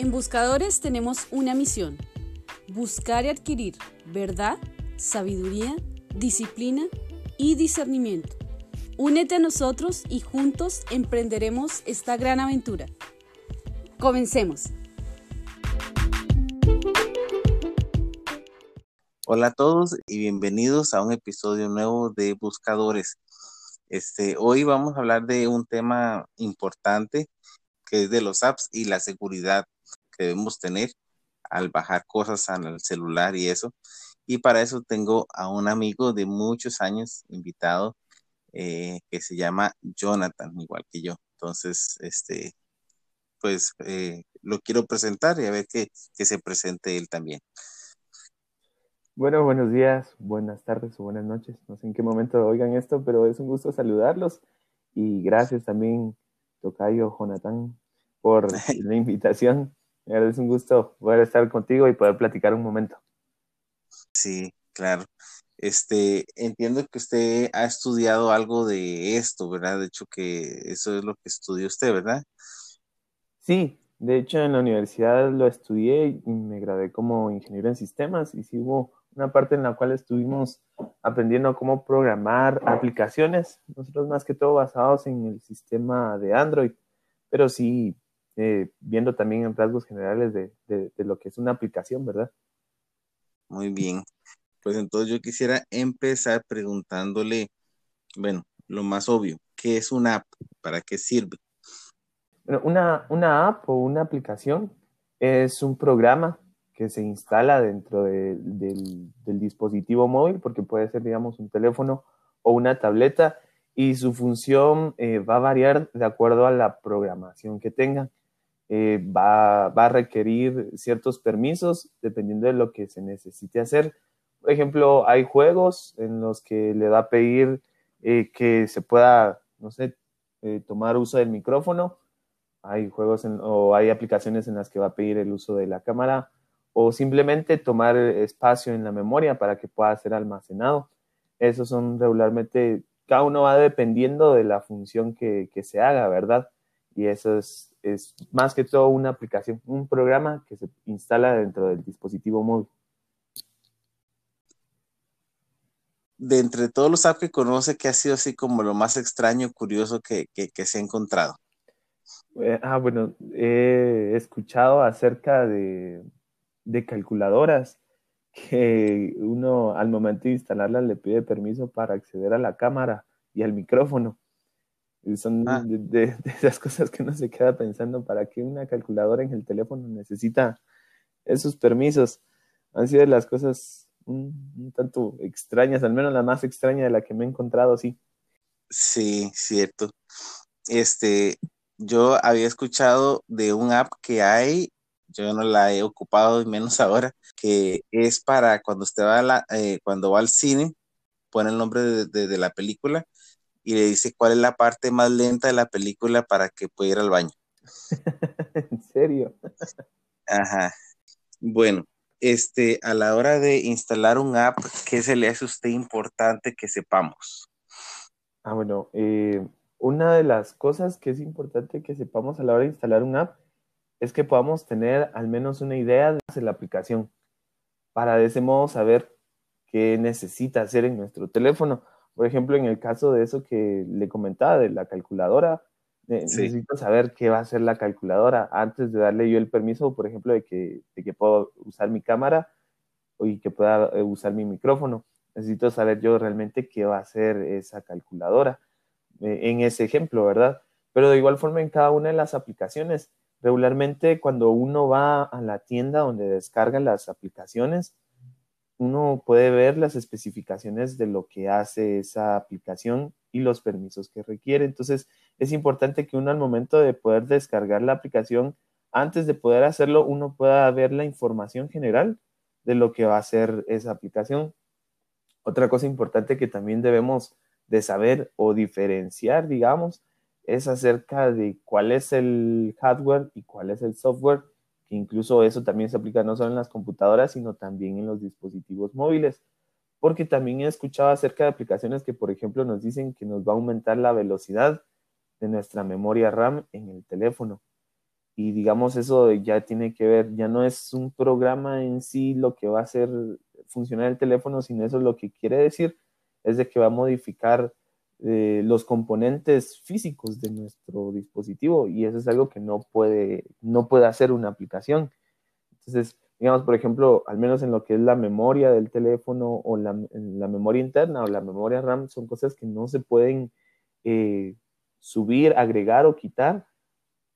En Buscadores tenemos una misión, buscar y adquirir verdad, sabiduría, disciplina y discernimiento. Únete a nosotros y juntos emprenderemos esta gran aventura. Comencemos. Hola a todos y bienvenidos a un episodio nuevo de Buscadores. Este, hoy vamos a hablar de un tema importante que es de los apps y la seguridad debemos tener al bajar cosas al celular y eso. Y para eso tengo a un amigo de muchos años invitado eh, que se llama Jonathan, igual que yo. Entonces, este, pues eh, lo quiero presentar y a ver que, que se presente él también. Bueno, buenos días, buenas tardes o buenas noches. No sé en qué momento oigan esto, pero es un gusto saludarlos. Y gracias también, Tocayo Jonathan, por la invitación. Es un gusto poder estar contigo y poder platicar un momento. Sí, claro. Este, entiendo que usted ha estudiado algo de esto, ¿verdad? De hecho, que eso es lo que estudió usted, ¿verdad? Sí, de hecho en la universidad lo estudié y me gradué como ingeniero en sistemas y sí hubo una parte en la cual estuvimos aprendiendo cómo programar aplicaciones, nosotros más que todo basados en el sistema de Android, pero sí eh, viendo también en rasgos generales de, de, lo que es una aplicación, ¿verdad? Muy bien, pues entonces yo quisiera empezar preguntándole, bueno, lo más obvio, ¿qué es una app? ¿Para qué sirve? Bueno, una, una app o una aplicación es un programa que se instala dentro del, dispositivo móvil, porque puede ser, digamos, un teléfono o una tableta, y su función eh, va a variar de acuerdo a la programación que tengan. Eh, va, a requerir ciertos permisos dependiendo de lo que se necesite hacer. Por ejemplo, hay juegos en los que le va a pedir eh, que se pueda, no sé, tomar uso del micrófono. Hay juegos o hay aplicaciones en las que va a pedir el uso de la cámara o simplemente tomar espacio en la memoria para que pueda ser almacenado. Esos son regularmente, cada uno va dependiendo de la función que, se haga, ¿verdad? Y eso es, es, más que todo una aplicación, un programa que se instala dentro del dispositivo móvil. De entre todos los apps que conoce, ¿qué ha sido así como lo más extraño, curioso que, que se ha encontrado? Eh, ah, bueno, he escuchado acerca de, de calculadoras que uno al momento de instalarlas le pide permiso para acceder a la cámara y al micrófono. Son ah. de, esas cosas que uno se queda pensando, ¿para qué una calculadora en el teléfono necesita esos permisos? Han sido las cosas un, tanto extrañas, al menos la más extraña de la que me he encontrado, sí. Sí, cierto. Este, yo había escuchado de un app que hay yo no la he ocupado y menos ahora, que es para cuando usted va, la, eh, cuando va al cine, pone el nombre de, la película y le dice cuál es la parte más lenta de la película para que pueda ir al baño. ¿En serio? Ajá. Bueno, este, a la hora de instalar un app, ¿qué se le hace a usted importante que sepamos? Ah, bueno, eh, una de las cosas que es importante que sepamos a la hora de instalar un app es que podamos tener al menos una idea de la aplicación para de ese modo saber qué necesita hacer en nuestro teléfono. Por ejemplo, en el caso de eso que le comentaba de la calculadora, necesito saber qué va a hacer la calculadora antes de darle yo el permiso, por ejemplo, de que, de que puedo usar mi cámara y que pueda eh, usar mi micrófono. Necesito saber yo realmente qué va a hacer esa calculadora eh, en ese ejemplo, ¿verdad? Pero de igual forma en cada una de las aplicaciones Regularmente cuando uno va a la tienda donde descarga las aplicaciones, uno puede ver las especificaciones de lo que hace esa aplicación y los permisos que requiere. Entonces, es importante que uno al momento de poder descargar la aplicación, antes de poder hacerlo, uno pueda ver la información general de lo que va a hacer esa aplicación. Otra cosa importante que también debemos de saber o diferenciar, digamos, es acerca de cuál es el hardware y cuál es el software, incluso eso también se aplica no solo en las computadoras, sino también en los dispositivos móviles. Porque también he escuchado acerca de aplicaciones que, por ejemplo, nos dicen que nos va a aumentar la velocidad de nuestra memoria RAM en el teléfono. y digamos eso ya tiene que ver, ya no es un programa en sí lo que va a hacer funcionar el teléfono, sino eso lo que quiere decir es de que va a modificar eh, los componentes físicos de nuestro dispositivo y eso es algo que no puede, no puede hacer una aplicación. Entonces, digamos, por ejemplo, al menos en lo que es la memoria del teléfono o la, la memoria interna o la memoria RAM, son cosas que no se pueden eh, subir, agregar o quitar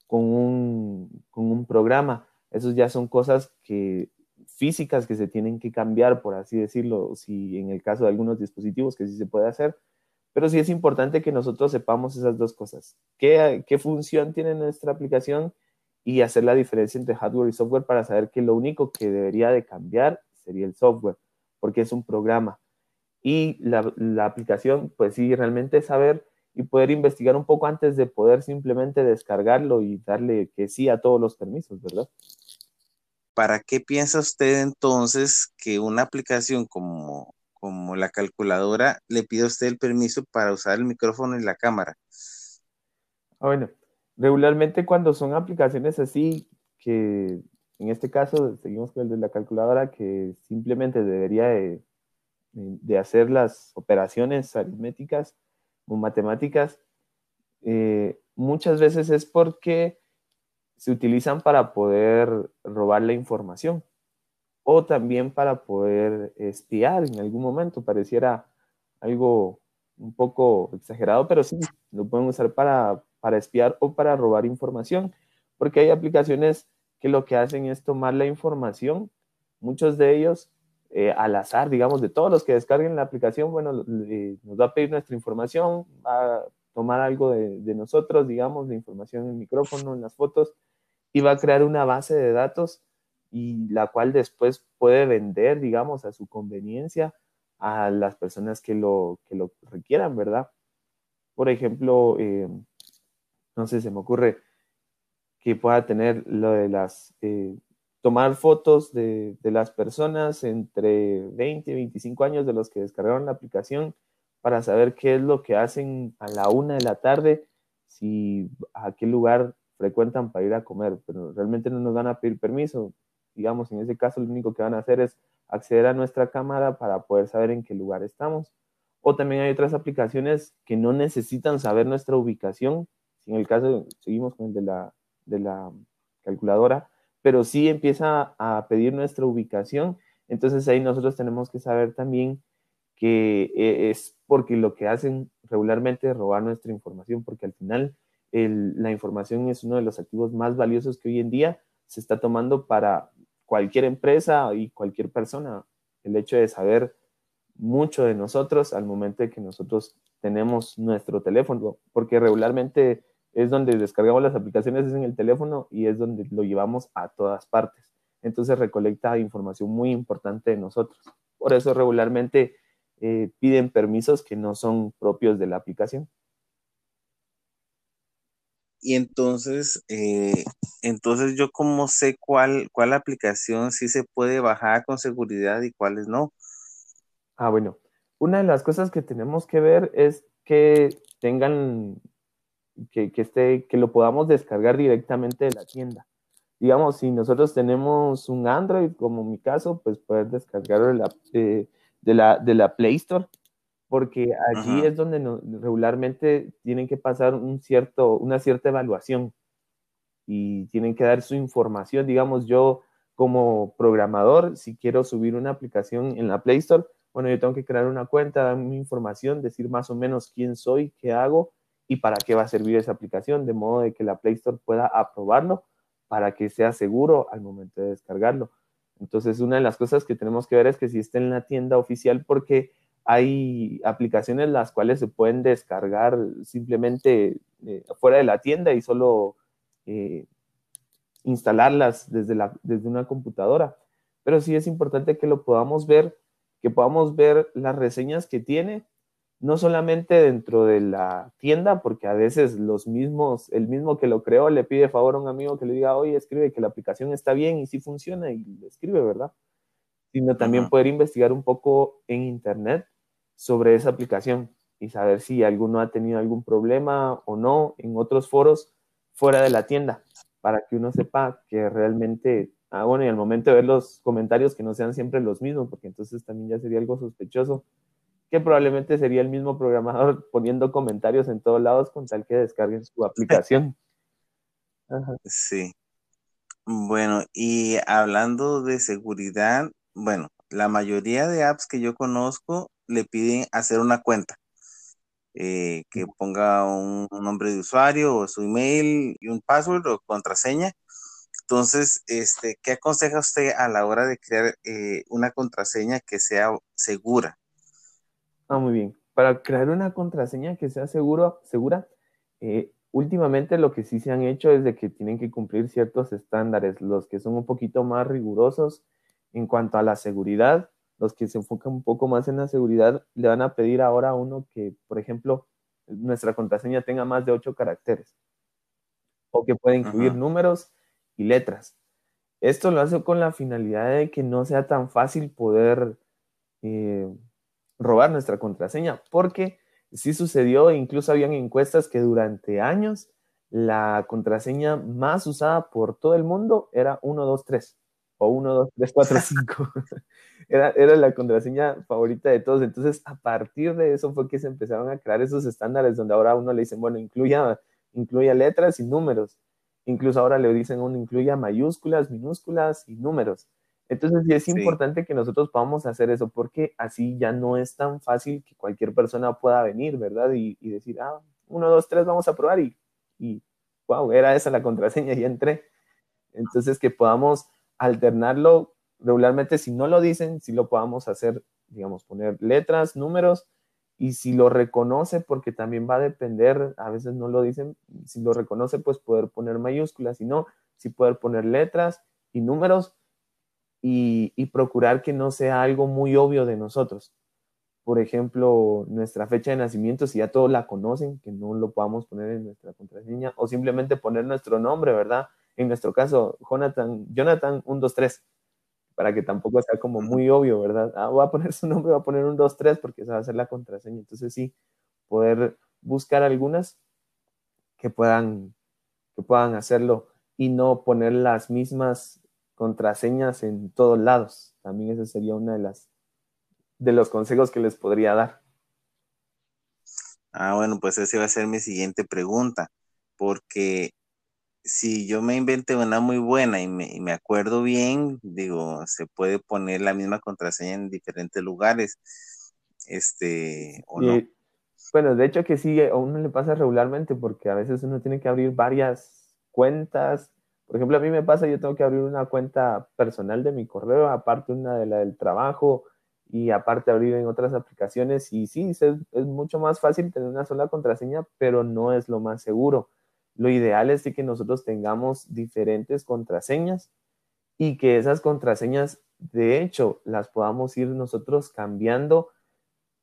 con un, con un programa. Esos ya son cosas que físicas que se tienen que cambiar, por así decirlo, si en el caso de algunos dispositivos que sí se puede hacer, pero sí es importante que nosotros sepamos esas dos cosas. ¿Qué, función tiene nuestra aplicación? Y hacer la diferencia entre hardware y software para saber que lo único que debería de cambiar sería el software, porque es un programa. Y la, la aplicación, pues sí, realmente saber y poder investigar un poco antes de poder simplemente descargarlo y darle que sí a todos los permisos, ¿verdad? ¿Para qué piensa usted entonces que una aplicación como, como la calculadora le pide a usted el permiso para usar el micrófono y la cámara? Ah, bueno, regularmente cuando son aplicaciones así, que en este caso seguimos con el de la calculadora, que simplemente debería de, de hacer las operaciones aritméticas, o matemáticas, eh, muchas veces es porque se utilizan para poder robar la información o también para poder espiar en algún momento. Pareciera algo un poco exagerado, pero sí, lo pueden usar para, para espiar o para robar información, porque hay aplicaciones que lo que hacen es tomar la información, muchos de ellos eh, al azar, digamos, de todos los que descarguen la aplicación, bueno, nos va a pedir nuestra información, va a tomar algo de, nosotros, digamos, de información en el micrófono, en las fotos, y va a crear una base de datos y la cual después puede vender, digamos, a su conveniencia a las personas que lo, que lo requieran, ¿verdad? Por ejemplo, eh, no sé, se me ocurre que pueda tener lo de las eh, tomar fotos de, las personas entre 20 y 25 años de los que descargaron la aplicación para saber qué es lo que hacen a la una de la tarde, si a qué lugar frecuentan para ir a comer, pero realmente no nos van a pedir permiso. Digamos, en ese caso lo único que van a hacer es acceder a nuestra cámara para poder saber en qué lugar estamos. O también hay otras aplicaciones que no necesitan saber nuestra ubicación. Si en el caso, seguimos con el de la, de la calculadora, pero sí empieza a pedir nuestra ubicación. Entonces ahí nosotros tenemos que saber también que eh, es porque lo que hacen regularmente es robar nuestra información, porque al final la información es uno de los activos más valiosos que hoy en día se está tomando para cualquier empresa y cualquier persona. El hecho de saber mucho de nosotros al momento de que nosotros tenemos nuestro teléfono, porque regularmente es donde descargamos las aplicaciones, es en el teléfono y es donde lo llevamos a todas partes. Entonces recolecta información muy importante de nosotros. Por eso regularmente eh, piden permisos que no son propios de la aplicación. Y entonces, eh, entonces yo cómo sé cuál, cuál aplicación sí se puede bajar con seguridad y cuáles no. Ah, bueno. Una de las cosas que tenemos que ver es que tengan que, que, esté, que lo podamos descargar directamente de la tienda. Digamos, si nosotros tenemos un Android, como mi caso, pues poder descargarlo de la, de, la, de la Play Store, porque allí es donde regularmente tienen que pasar un cierto, una cierta evaluación y tienen que dar su información. Digamos, yo como programador, si quiero subir una aplicación en la Play Store, bueno, yo tengo que crear una cuenta, dar mi información, decir más o menos quién soy, qué hago y para qué va a servir esa aplicación, de modo de que la Play Store pueda aprobarlo para que sea seguro al momento de descargarlo. Entonces, una de las cosas que tenemos que ver es que si está en la tienda oficial, porque hay aplicaciones las cuales se pueden descargar simplemente eh, fuera de la tienda y solo eh, instalarlas desde, la, desde una computadora. Pero sí es importante que lo podamos ver, que podamos ver las reseñas que tiene no solamente dentro de la tienda, porque a veces los mismos, el mismo que lo creó le pide favor a un amigo que le diga, oye, escribe que la aplicación está bien y sí funciona y le escribe, ¿verdad? Sino también poder investigar un poco en internet sobre esa aplicación y saber si alguno ha tenido algún problema o no en otros foros fuera de la tienda, para que uno sepa que realmente, ah, bueno, y al momento de ver los comentarios que no sean siempre los mismos, porque entonces también ya sería algo sospechoso, que probablemente sería el mismo programador poniendo comentarios en todos lados con tal que descarguen su aplicación. Sí. Bueno, y hablando de seguridad, bueno, la mayoría de apps que yo conozco le piden hacer una cuenta. Eh, que ponga un, nombre de usuario o su email y un password o contraseña. Entonces, este, ¿qué aconseja usted a la hora de crear eh, una contraseña que sea segura? Ah, muy bien. Para crear una contraseña que sea seguro, segura, eh, últimamente lo que sí se han hecho es de que tienen que cumplir ciertos estándares, los que son un poquito más rigurosos en cuanto a la seguridad los que se enfocan un poco más en la seguridad, le van a pedir ahora a uno que, por ejemplo, nuestra contraseña tenga más de ocho caracteres. O que pueda incluir números y letras. Esto lo hace con la finalidad de que no sea tan fácil poder eh, robar nuestra contraseña, porque sí sucedió, incluso habían encuestas que durante años la contraseña más usada por todo el mundo era 123 o 1, 2, 3, 4, 5 era, era la contraseña favorita de todos. Entonces, a partir de eso fue que se empezaron a crear esos estándares donde ahora a uno le dicen, bueno, incluya, incluya letras y números. Incluso ahora le dicen uno incluya mayúsculas, minúsculas y números. Entonces, sí es importante que nosotros podamos hacer eso porque así ya no es tan fácil que cualquier persona pueda venir, ¿verdad? Y, y decir, ah, uno, dos, tres, vamos a probar y, y, wow, era esa la contraseña y entré. Entonces, que podamos alternarlo regularmente si no lo dicen, si lo podamos hacer, digamos, poner letras, números, y si lo reconoce, porque también va a depender, a veces no lo dicen, si lo reconoce, pues poder poner mayúsculas, si no, si poder poner letras y números y, y procurar que no sea algo muy obvio de nosotros. Por ejemplo, nuestra fecha de nacimiento, si ya todos la conocen, que no lo podamos poner en nuestra contraseña, o simplemente poner nuestro nombre, ¿verdad? En nuestro caso, Jonathan, Jonathan 123 para que tampoco sea como muy obvio, ¿verdad? Ah, voy a poner su nombre, voy a poner un 2, 3 porque esa va a ser la contraseña. Entonces sí, poder buscar algunas que puedan, que puedan hacerlo y no poner las mismas contraseñas en todos lados. También ese sería una de las de los consejos que les podría dar. Ah, bueno, pues esa va a ser mi siguiente pregunta, porque si yo me inventé una muy buena y me, acuerdo bien, digo, se puede poner la misma contraseña en diferentes lugares, este, o no. Bueno, de hecho que sí, a uno le pasa regularmente porque a veces uno tiene que abrir varias cuentas. Por ejemplo, a mí me pasa, yo tengo que abrir una cuenta personal de mi correo, aparte una de la del trabajo y aparte abrir en otras aplicaciones. Y sí, es mucho más fácil tener una sola contraseña, pero no es lo más seguro lo ideal es que nosotros tengamos diferentes contraseñas y que esas contraseñas, de hecho, las podamos ir nosotros cambiando.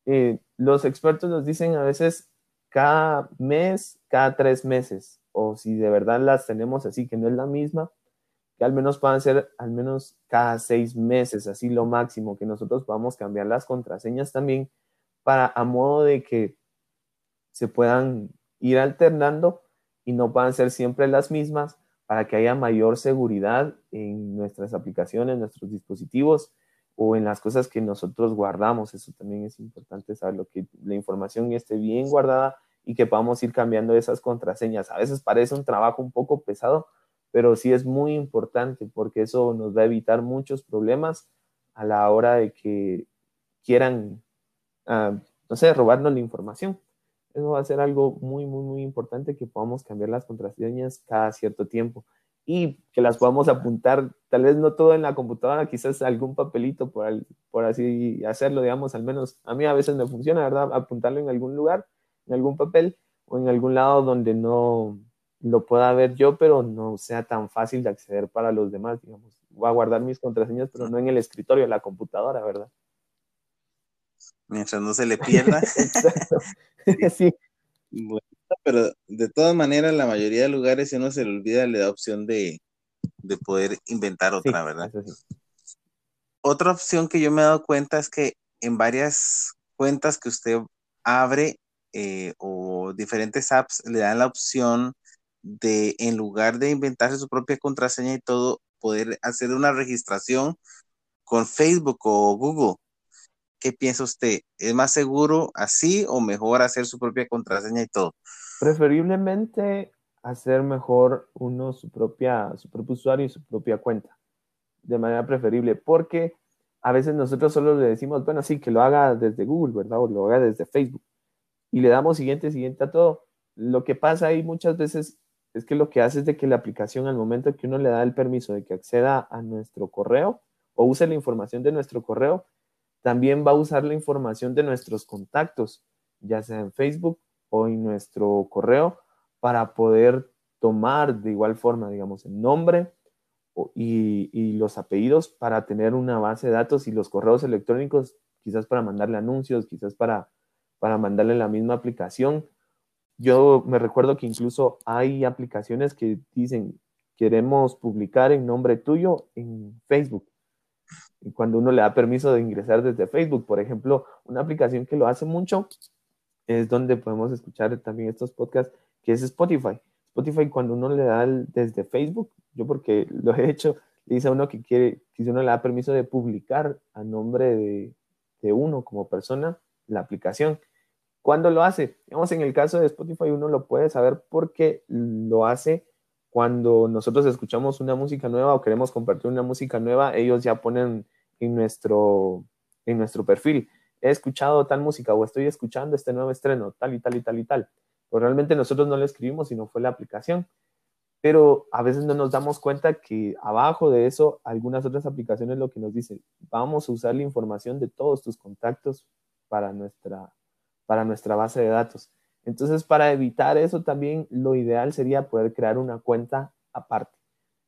Eh, los expertos nos dicen a veces cada mes, cada tres meses, o si de verdad las tenemos así, que no es la misma, que al menos puedan ser al menos cada seis meses, así lo máximo, que nosotros podamos cambiar las contraseñas también para a modo de que se puedan ir alternando y no puedan ser siempre las mismas para que haya mayor seguridad en nuestras aplicaciones, nuestros dispositivos o en las cosas que nosotros guardamos. Eso también es importante saberlo, que la información esté bien guardada y que podamos ir cambiando esas contraseñas. A veces parece un trabajo un poco pesado, pero sí es muy importante porque eso nos va a evitar muchos problemas a la hora de que quieran, ah, no sé, robarnos la información. Eso va a ser algo muy, muy, muy importante que podamos cambiar las contraseñas cada cierto tiempo y que las podamos apuntar, tal vez no todo en la computadora, quizás algún papelito por, por así hacerlo, digamos, al menos a mí a veces me funciona, ¿verdad? Apuntarlo en algún lugar, en algún papel o en algún lado donde no lo pueda ver yo, pero no sea tan fácil de acceder para los demás, digamos. Voy a guardar mis contraseñas, pero no en el escritorio, en la computadora, ¿verdad? Mientras no se le pierda. sí. pero de todas maneras, la mayoría de lugares, si uno se le olvida, le da opción de, poder inventar otra, ¿verdad? Otra opción que yo me he dado cuenta es que en varias cuentas que usted abre eh, o diferentes apps le dan la opción de, en lugar de inventarse su propia contraseña y todo, poder hacer una registración con Facebook o Google. ¿Qué piensa usted? ¿Es más seguro así o mejor hacer su propia contraseña y todo? Preferiblemente hacer mejor uno su propia, su propio usuario y su propia cuenta, de manera preferible, porque a veces nosotros solo le decimos, bueno, sí, que lo haga desde Google, ¿verdad? O lo haga desde Facebook. Y le damos siguiente, siguiente a todo. Lo que pasa ahí muchas veces es que lo que hace es de que la aplicación, al momento que uno le da el permiso de que acceda a nuestro correo o use la información de nuestro correo, también va a usar la información de nuestros contactos, ya sea en Facebook o en nuestro correo, para poder tomar de igual forma, digamos, el nombre y, los apellidos para tener una base de datos y los correos electrónicos, quizás para mandarle anuncios, quizás para, para mandarle la misma aplicación. Yo me recuerdo que incluso hay aplicaciones que dicen, queremos publicar en nombre tuyo en Facebook. Cuando uno le da permiso de ingresar desde Facebook, por ejemplo, una aplicación que lo hace mucho es donde podemos escuchar también estos podcasts, que es Spotify. Spotify cuando uno le da desde Facebook, yo porque lo he hecho, le dice a uno que quiere, que si uno le da permiso de publicar a nombre de, de uno como persona la aplicación. ¿Cuándo lo hace? Digamos, en el caso de Spotify uno lo puede saber porque lo hace cuando nosotros escuchamos una música nueva o queremos compartir una música nueva, ellos ya ponen en nuestro, en nuestro perfil, he escuchado tal música o estoy escuchando este nuevo estreno, tal y tal y tal y tal. Pues realmente nosotros no lo escribimos, sino fue la aplicación. Pero a veces no nos damos cuenta que abajo de eso, algunas otras aplicaciones lo que nos dicen, vamos a usar la información de todos tus contactos para nuestra, para nuestra base de datos. Entonces, para evitar eso también, lo ideal sería poder crear una cuenta aparte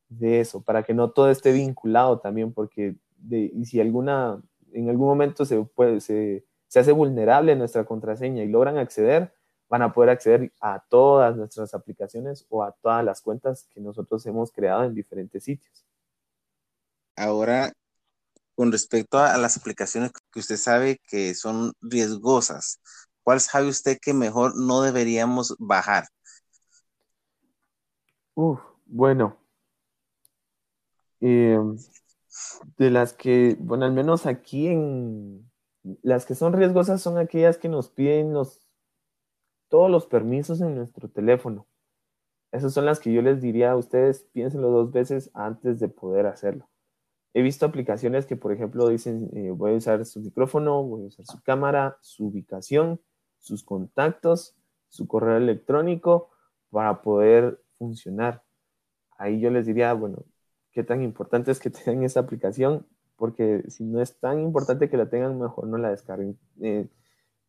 de eso, para que no todo esté vinculado también, porque y si alguna, en algún momento se, puede, se, se hace vulnerable nuestra contraseña y logran acceder, van a poder acceder a todas nuestras aplicaciones o a todas las cuentas que nosotros hemos creado en diferentes sitios. Ahora, con respecto a las aplicaciones que usted sabe que son riesgosas, ¿cuál sabe usted que mejor no deberíamos bajar? Uf, bueno. Eh, de las que, bueno, al menos aquí en las que son riesgosas son aquellas que nos piden los todos los permisos en nuestro teléfono. Esas son las que yo les diría a ustedes, piénsenlo dos veces antes de poder hacerlo. He visto aplicaciones que, por ejemplo, dicen, eh, voy a usar su micrófono, voy a usar su cámara, su ubicación, sus contactos, su correo electrónico para poder funcionar. Ahí yo les diría, bueno, qué tan importante es que tengan esa aplicación, porque si no es tan importante que la tengan, mejor no la descarguen. Eh,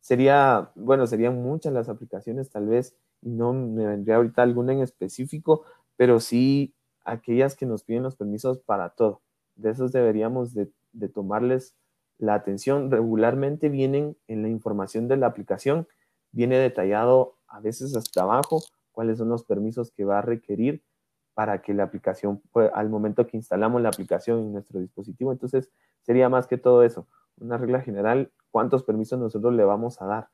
sería, bueno, serían muchas las aplicaciones tal vez, y no me vendría ahorita alguna en específico, pero sí aquellas que nos piden los permisos para todo. De esos deberíamos de, de tomarles la atención. Regularmente vienen en la información de la aplicación, viene detallado a veces hasta abajo cuáles son los permisos que va a requerir para que la aplicación, al momento que instalamos la aplicación en nuestro dispositivo. Entonces, sería más que todo eso, una regla general, cuántos permisos nosotros le vamos a dar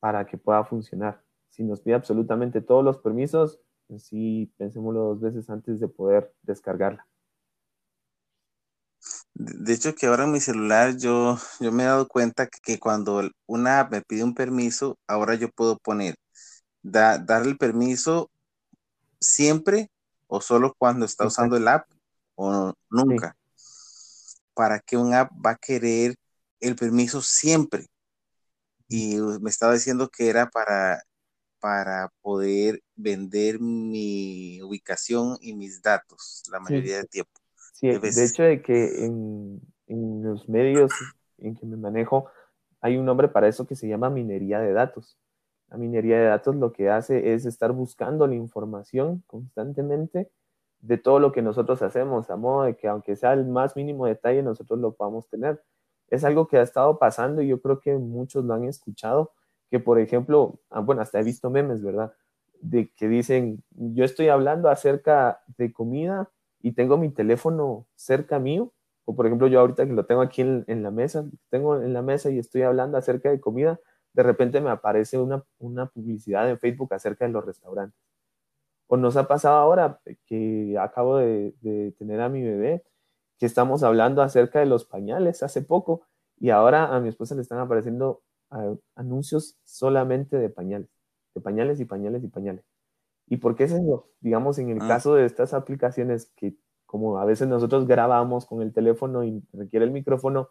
para que pueda funcionar. Si nos pide absolutamente todos los permisos, pues sí, pensémoslo dos veces antes de poder descargarla. De hecho, que ahora en mi celular yo, yo me he dado cuenta que cuando una app me pide un permiso, ahora yo puedo poner, darle el permiso siempre o solo cuando está usando el app o nunca. Para que un app va a querer el permiso siempre. Y me estaba diciendo que era para, para poder vender mi ubicación y mis datos la mayoría del tiempo. Sí, de, hecho de que en, en los medios en que me manejo hay un nombre para eso que se llama minería de datos. La minería de datos lo que hace es estar buscando la información constantemente de todo lo que nosotros hacemos, a modo de que aunque sea el más mínimo detalle, nosotros lo podamos tener es algo que ha estado pasando y yo creo que muchos lo han escuchado, que por ejemplo, ah, bueno, hasta he visto memes, ¿verdad? De que dicen, yo estoy hablando acerca de comida y tengo mi teléfono cerca mío, o por ejemplo, yo ahorita que lo tengo aquí en, la mesa, tengo en la mesa y estoy hablando acerca de comida, de repente me aparece una, una publicidad en Facebook acerca de los restaurantes. O nos ha pasado ahora que acabo de, tener a mi bebé, que estamos hablando acerca de los pañales hace poco y ahora a mi esposa le están apareciendo anuncios solamente de pañales, de pañales y pañales y pañales. ¿Y por qué es eso? Digamos, en el ah. caso de estas aplicaciones que como a veces nosotros grabamos con el teléfono y requiere el micrófono,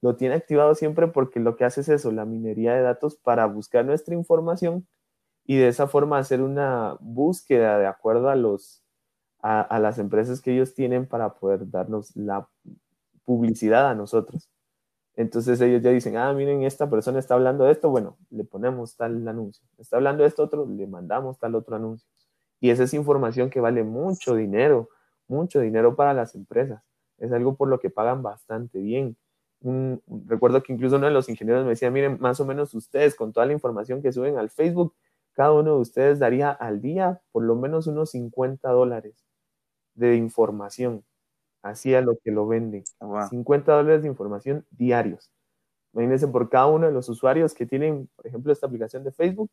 lo tiene activado siempre porque lo que hace es eso, la minería de datos para buscar nuestra información y de esa forma hacer una búsqueda de acuerdo a los a, las empresas que ellos tienen para poder darnos la publicidad a nosotros. Entonces ellos ya dicen, ah, miren, esta persona está hablando de esto, bueno, le ponemos tal anuncio. Está hablando de esto otro, le mandamos tal otro anuncio. Y esa es información que vale mucho dinero, mucho dinero para las empresas. Es algo por lo que pagan bastante bien recuerdo que incluso uno de los ingenieros me decía, miren, más o menos ustedes con toda la información que suben al Facebook, cada uno de ustedes daría al día por lo menos unos 50 dólares de información, así a lo que lo venden. 50 dólares de información diarios. Imagínense por cada uno de los usuarios que tienen, por ejemplo, esta aplicación de Facebook,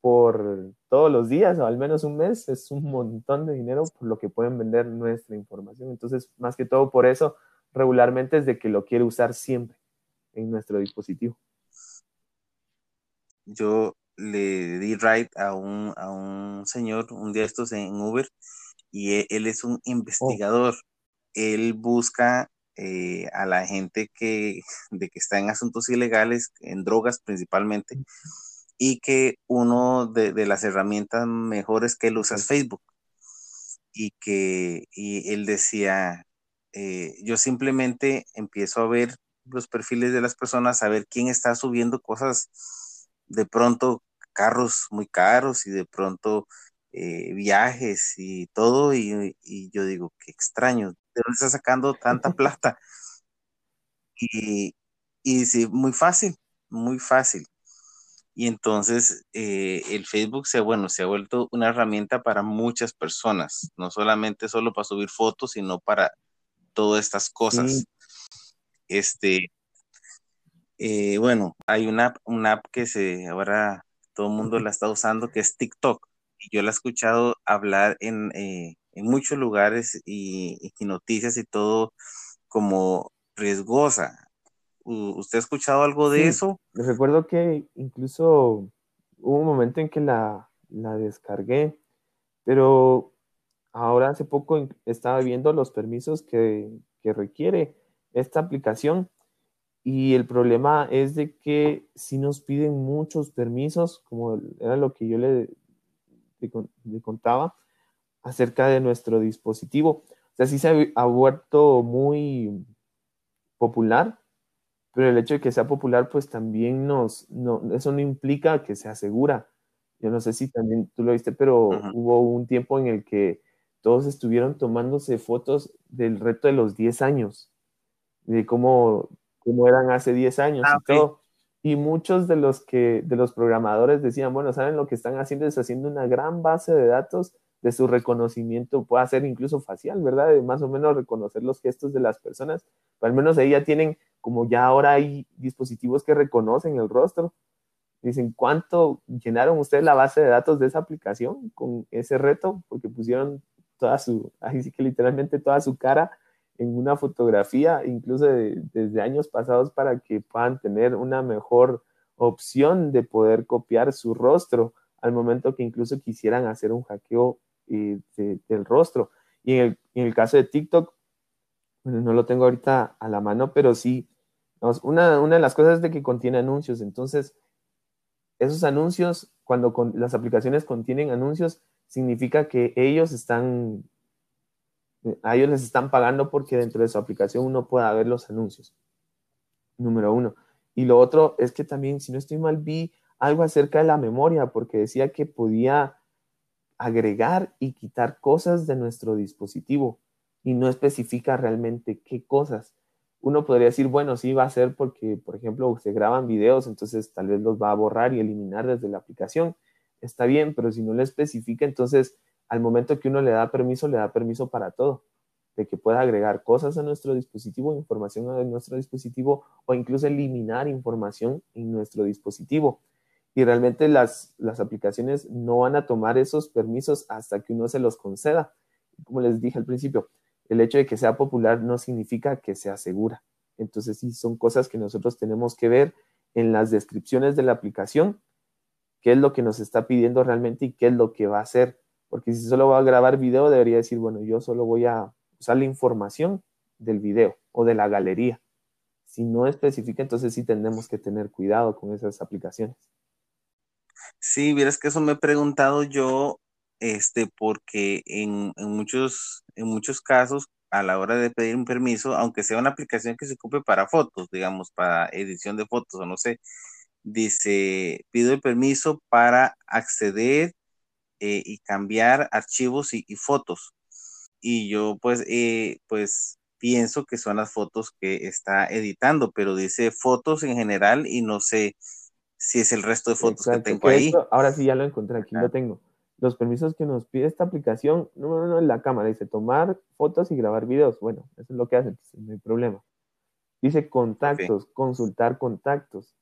por todos los días o al menos un mes, es un montón de dinero por lo que pueden vender nuestra información. Entonces, más que todo por eso, regularmente es de que lo quiere usar siempre en nuestro dispositivo. Yo le di ride a un, a un señor un día estos en Uber y e, él, es un investigador. Él busca eh, a la gente que, de que está en asuntos ilegales, en drogas principalmente, y que uno de, de las herramientas mejores que él usa es Facebook. Y que y él decía, eh, yo simplemente empiezo a ver los perfiles de las personas, a ver quién está subiendo cosas, de pronto carros muy caros y de pronto eh, viajes y todo, y, yo digo, qué extraño, ¿de dónde está sacando tanta plata? Y, y sí, muy fácil, muy fácil. Y entonces eh, el Facebook se, bueno, se ha vuelto una herramienta para muchas personas, no solamente solo para subir fotos, sino para todas estas cosas. Este, eh, bueno, hay una, una app que se ahora todo el mundo la está usando, que es TikTok. Y yo la he escuchado hablar en, eh, en muchos lugares y, noticias y todo como riesgosa. ¿Usted ha escuchado algo de eso? Recuerdo que incluso hubo un momento en que la, la descargué, pero ahora hace poco estaba viendo los permisos que, requiere esta aplicación y el problema es de que si nos piden muchos permisos, como era lo que yo le, le, contaba acerca de nuestro dispositivo. O sea, sí se ha, vuelto muy popular, pero el hecho de que sea popular, pues también nos, no, eso no implica que sea segura. Yo no sé si también tú lo viste, pero hubo un tiempo en el que todos estuvieron tomándose fotos del reto de los 10 años, de cómo, cómo eran hace 10 años ah, y todo. Y muchos de los, que, de los programadores decían, bueno, ¿saben lo que están haciendo? Es haciendo una gran base de datos de su reconocimiento, puede ser incluso facial, ¿verdad? De más o menos reconocer los gestos de las personas. Pero al menos ahí ya tienen, como ya ahora hay dispositivos que reconocen el rostro. Dicen, ¿cuánto llenaron ustedes la base de datos de esa aplicación con ese reto? Porque pusieron toda su, ahí sí que literalmente toda su cara en una fotografía, incluso desde años pasados, para que puedan tener una mejor opción de poder copiar su rostro al momento que incluso quisieran hacer un hackeo eh, del rostro. Y en el, caso de TikTok, no lo tengo ahorita a la mano, pero sí, una, una de las cosas es de que contiene anuncios. Entonces, esos anuncios, cuando las aplicaciones contienen anuncios, significa que ellos están, a ellos les están pagando porque dentro de su aplicación uno pueda ver los anuncios. Número uno. Y lo otro es que también, si no estoy mal, vi algo acerca de la memoria, porque decía que podía agregar y quitar cosas de nuestro dispositivo y no especifica realmente qué cosas. Uno podría decir, bueno, sí va a ser porque, por ejemplo, se graban videos, entonces tal vez los va a borrar y eliminar desde la aplicación está bien, pero si no le especifica, entonces al momento que uno le da permiso, le da permiso para todo, de que pueda agregar cosas a nuestro dispositivo, información a nuestro dispositivo o incluso eliminar información en nuestro dispositivo. Y realmente las, las aplicaciones no van a tomar esos permisos hasta que uno se los conceda. Como les dije al principio, el hecho de que sea popular no significa que sea segura. Entonces, sí, son cosas que nosotros tenemos que ver en las descripciones de la aplicación, qué es lo que nos está pidiendo realmente y qué es lo que va a hacer. Porque si solo va a grabar video, debería decir, bueno, yo solo voy a usar la información del video o de la galería. Si no especifica, entonces sí tenemos que tener cuidado con esas aplicaciones. Sí, vieras que eso me he preguntado yo, este, porque en, muchos, en muchos casos, a la hora de pedir un permiso, aunque sea una aplicación que se ocupe para fotos, digamos, para edición de fotos o no sé, dice, pido el permiso para acceder eh, y cambiar archivos y, fotos. Y yo pues, eh, pues pienso que son las fotos que está editando, pero dice fotos en general y no sé si es el resto de fotos que tengo ahí. ahora sí ya lo encontré, aquí lo tengo. Los permisos que nos pide esta aplicación, número uno en la cámara, dice tomar fotos y grabar videos. Bueno, eso es lo que hace, no hay problema. Dice contactos, consultar contactos.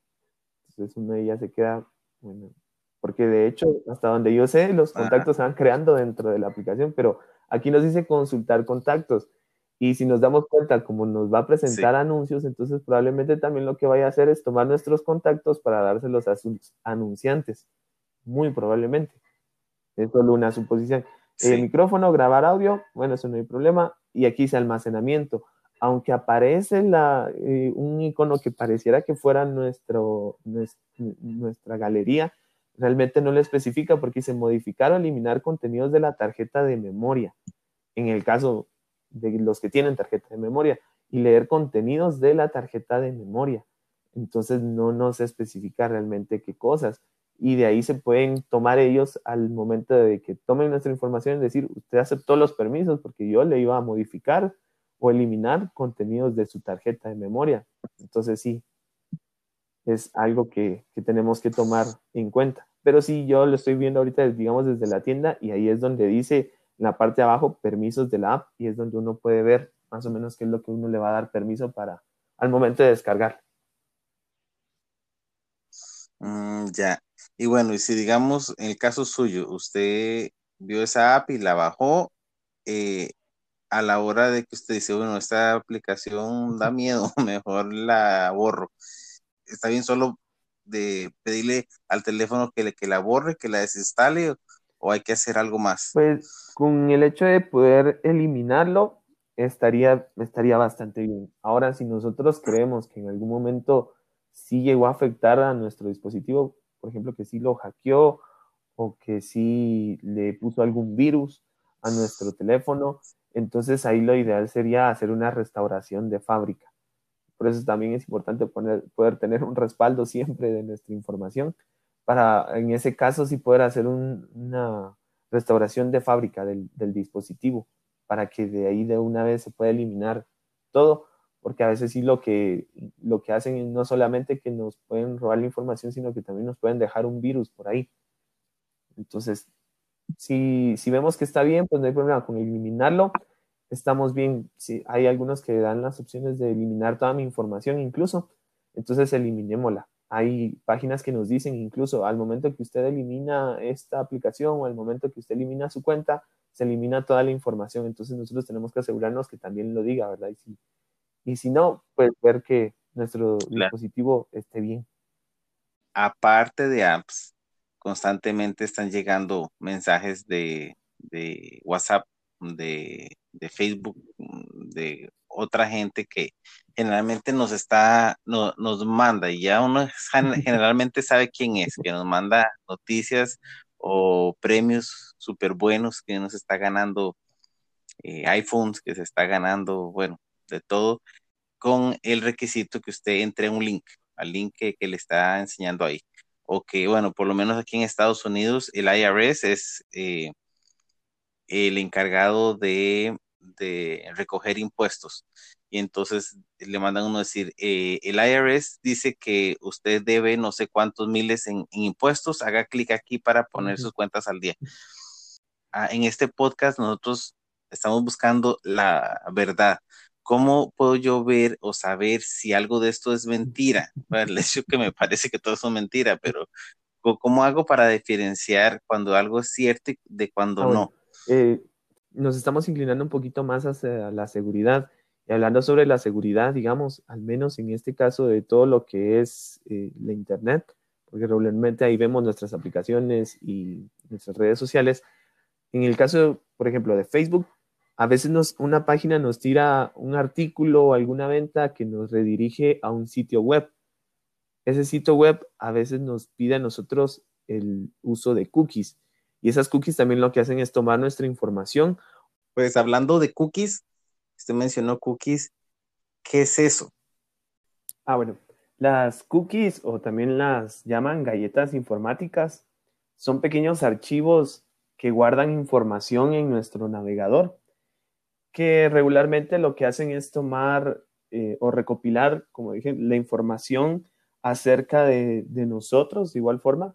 Entonces uno ya se queda, bueno, porque de hecho, hasta donde yo sé, los contactos se van creando dentro de la aplicación, pero aquí nos dice consultar contactos. Y si nos damos cuenta, como nos va a presentar anuncios, entonces probablemente también lo que vaya a hacer es tomar nuestros contactos para dárselos a sus anunciantes. Muy probablemente. Es solo una suposición. El micrófono, grabar audio, bueno, eso no hay problema. Y aquí dice almacenamiento. Aunque aparece la, eh, un icono que pareciera que fuera nuestro, nuestra galería, realmente no lo especifica porque dice modificar o eliminar contenidos de la tarjeta de memoria. En el caso de los que tienen tarjeta de memoria y leer contenidos de la tarjeta de memoria. Entonces no nos especifica realmente qué cosas. Y de ahí se pueden tomar ellos al momento de que tomen nuestra información y decir, usted aceptó los permisos porque yo le iba a modificar o eliminar contenidos de su tarjeta de memoria. Entonces sí, es algo que, que tenemos que tomar en cuenta. Pero sí, yo lo estoy viendo ahorita, digamos, desde la tienda y ahí es donde dice en la parte de abajo permisos de la app y es donde uno puede ver más o menos qué es lo que uno le va a dar permiso para al momento de descargar. Mm, ya. Y bueno, y si digamos en el caso suyo, usted vio esa app y la bajó, eh, a la hora de que usted dice, bueno, esta aplicación da miedo, mejor la borro. Está bien solo de pedirle al teléfono que, le, que la borre, que la desinstale o hay que hacer algo más? Pues con el hecho de poder eliminarlo, estaría, estaría bastante bien. Ahora, si nosotros creemos que en algún momento sí llegó a afectar a nuestro dispositivo, por ejemplo, que sí lo hackeó o que sí le puso algún virus a nuestro teléfono, entonces ahí lo ideal sería hacer una restauración de fábrica. Por eso también es importante poder tener un respaldo siempre de nuestra información para en ese caso sí poder hacer una restauración de fábrica del, dispositivo para que de ahí de una vez se pueda eliminar todo, porque a veces sí lo que, lo que hacen es no solamente que nos pueden robar la información, sino que también nos pueden dejar un virus por ahí. Entonces, si, si vemos que está bien, pues no hay problema con eliminarlo. Estamos bien. Si hay algunos que dan las opciones de eliminar toda mi información incluso, entonces eliminémosla hay páginas que nos dicen incluso al momento que usted elimina esta aplicación o al momento que usted elimina su cuenta, se elimina toda la información. Entonces nosotros tenemos que asegurarnos que también lo diga, ¿verdad? Y si, y si no, pues ver que nuestro dispositivo esté bien. Aparte de apps, constantemente están llegando mensajes de, de WhatsApp, de, de Facebook, de otra gente que generalmente nos está, nos manda y ya uno generalmente sabe quién es, que nos manda noticias o premios súper buenos que nos está ganando eh, iPhones, que se está ganando, bueno, de todo, con el requisito que usted entre un link, al link que, le está enseñando ahí. O que, bueno, por lo menos aquí en Estados Unidos, el IRS es eh, el encargado de de recoger impuestos. Y entonces le mandan uno decir, eh, el IRS dice que usted debe no sé cuántos miles en, impuestos, haga clic aquí para poner sus cuentas al día. Ah, en este podcast nosotros estamos buscando la verdad. ¿Cómo puedo yo ver o saber si algo de esto es mentira? Bueno, el hecho que me parece que todo es mentira, pero ¿Cómo hago para diferenciar cuando algo es cierto de cuando ah, no? Eh, nos estamos inclinando un poquito más hacia la seguridad. Y hablando sobre la seguridad, digamos, al menos en este caso de todo lo que es eh, la Internet, porque regularmente ahí vemos nuestras aplicaciones y nuestras redes sociales. En el caso, por ejemplo, de Facebook, a veces una página nos tira un artículo o alguna venta que nos redirige a un sitio web. Ese sitio web a veces nos pide a nosotros el uso de cookies. Y esas cookies también lo que hacen es tomar nuestra información. Pues hablando de cookies, usted mencionó cookies. ¿Qué es eso? Ah, bueno, las cookies o también las llaman galletas informáticas son pequeños archivos que guardan información en nuestro navegador que regularmente lo que hacen es tomar eh, o recopilar, como dije, la información acerca de, nosotros de igual forma,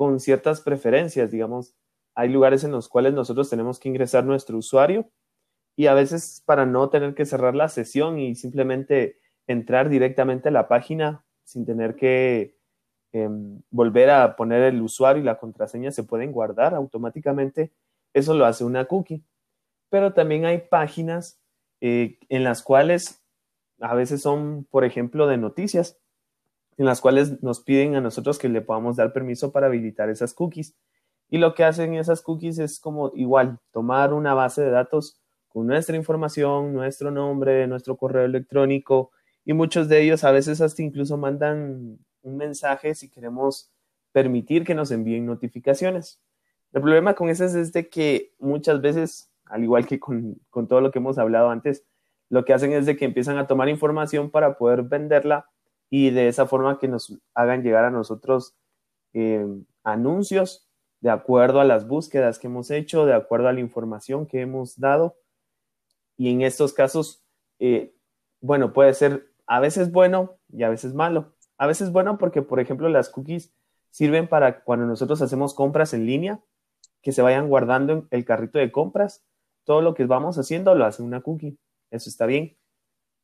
con ciertas preferencias, digamos. Hay lugares en los cuales nosotros tenemos que ingresar nuestro usuario y a veces para no tener que cerrar la sesión y simplemente entrar directamente a la página sin tener que em, volver a poner el usuario y la contraseña se pueden guardar automáticamente. Eso lo hace una cookie pero también hay páginas eh, en las cuales a veces son, por ejemplo, de noticias, en las cuales nos piden a nosotros que le podamos dar permiso para habilitar esas cookies. Y lo que hacen esas cookies es como igual, tomar una base de datos con nuestra información, nuestro nombre, nuestro correo electrónico, y muchos de ellos a veces hasta incluso mandan un mensaje si queremos permitir que nos envíen notificaciones. El problema con esas es de que muchas veces al igual que con, todo lo que hemos hablado antes, lo que hacen es de que empiezan a tomar información para poder venderla y de esa forma que nos hagan llegar a nosotros eh, anuncios de acuerdo a las búsquedas que hemos hecho, de acuerdo a la información que hemos dado. Y en estos casos, eh, bueno, puede ser a veces bueno y a veces malo. A veces bueno porque, por ejemplo, las cookies sirven para cuando nosotros hacemos compras en línea, que se vayan guardando en el carrito de compras todo lo que vamos haciendo lo hace una cookie. Eso está bien.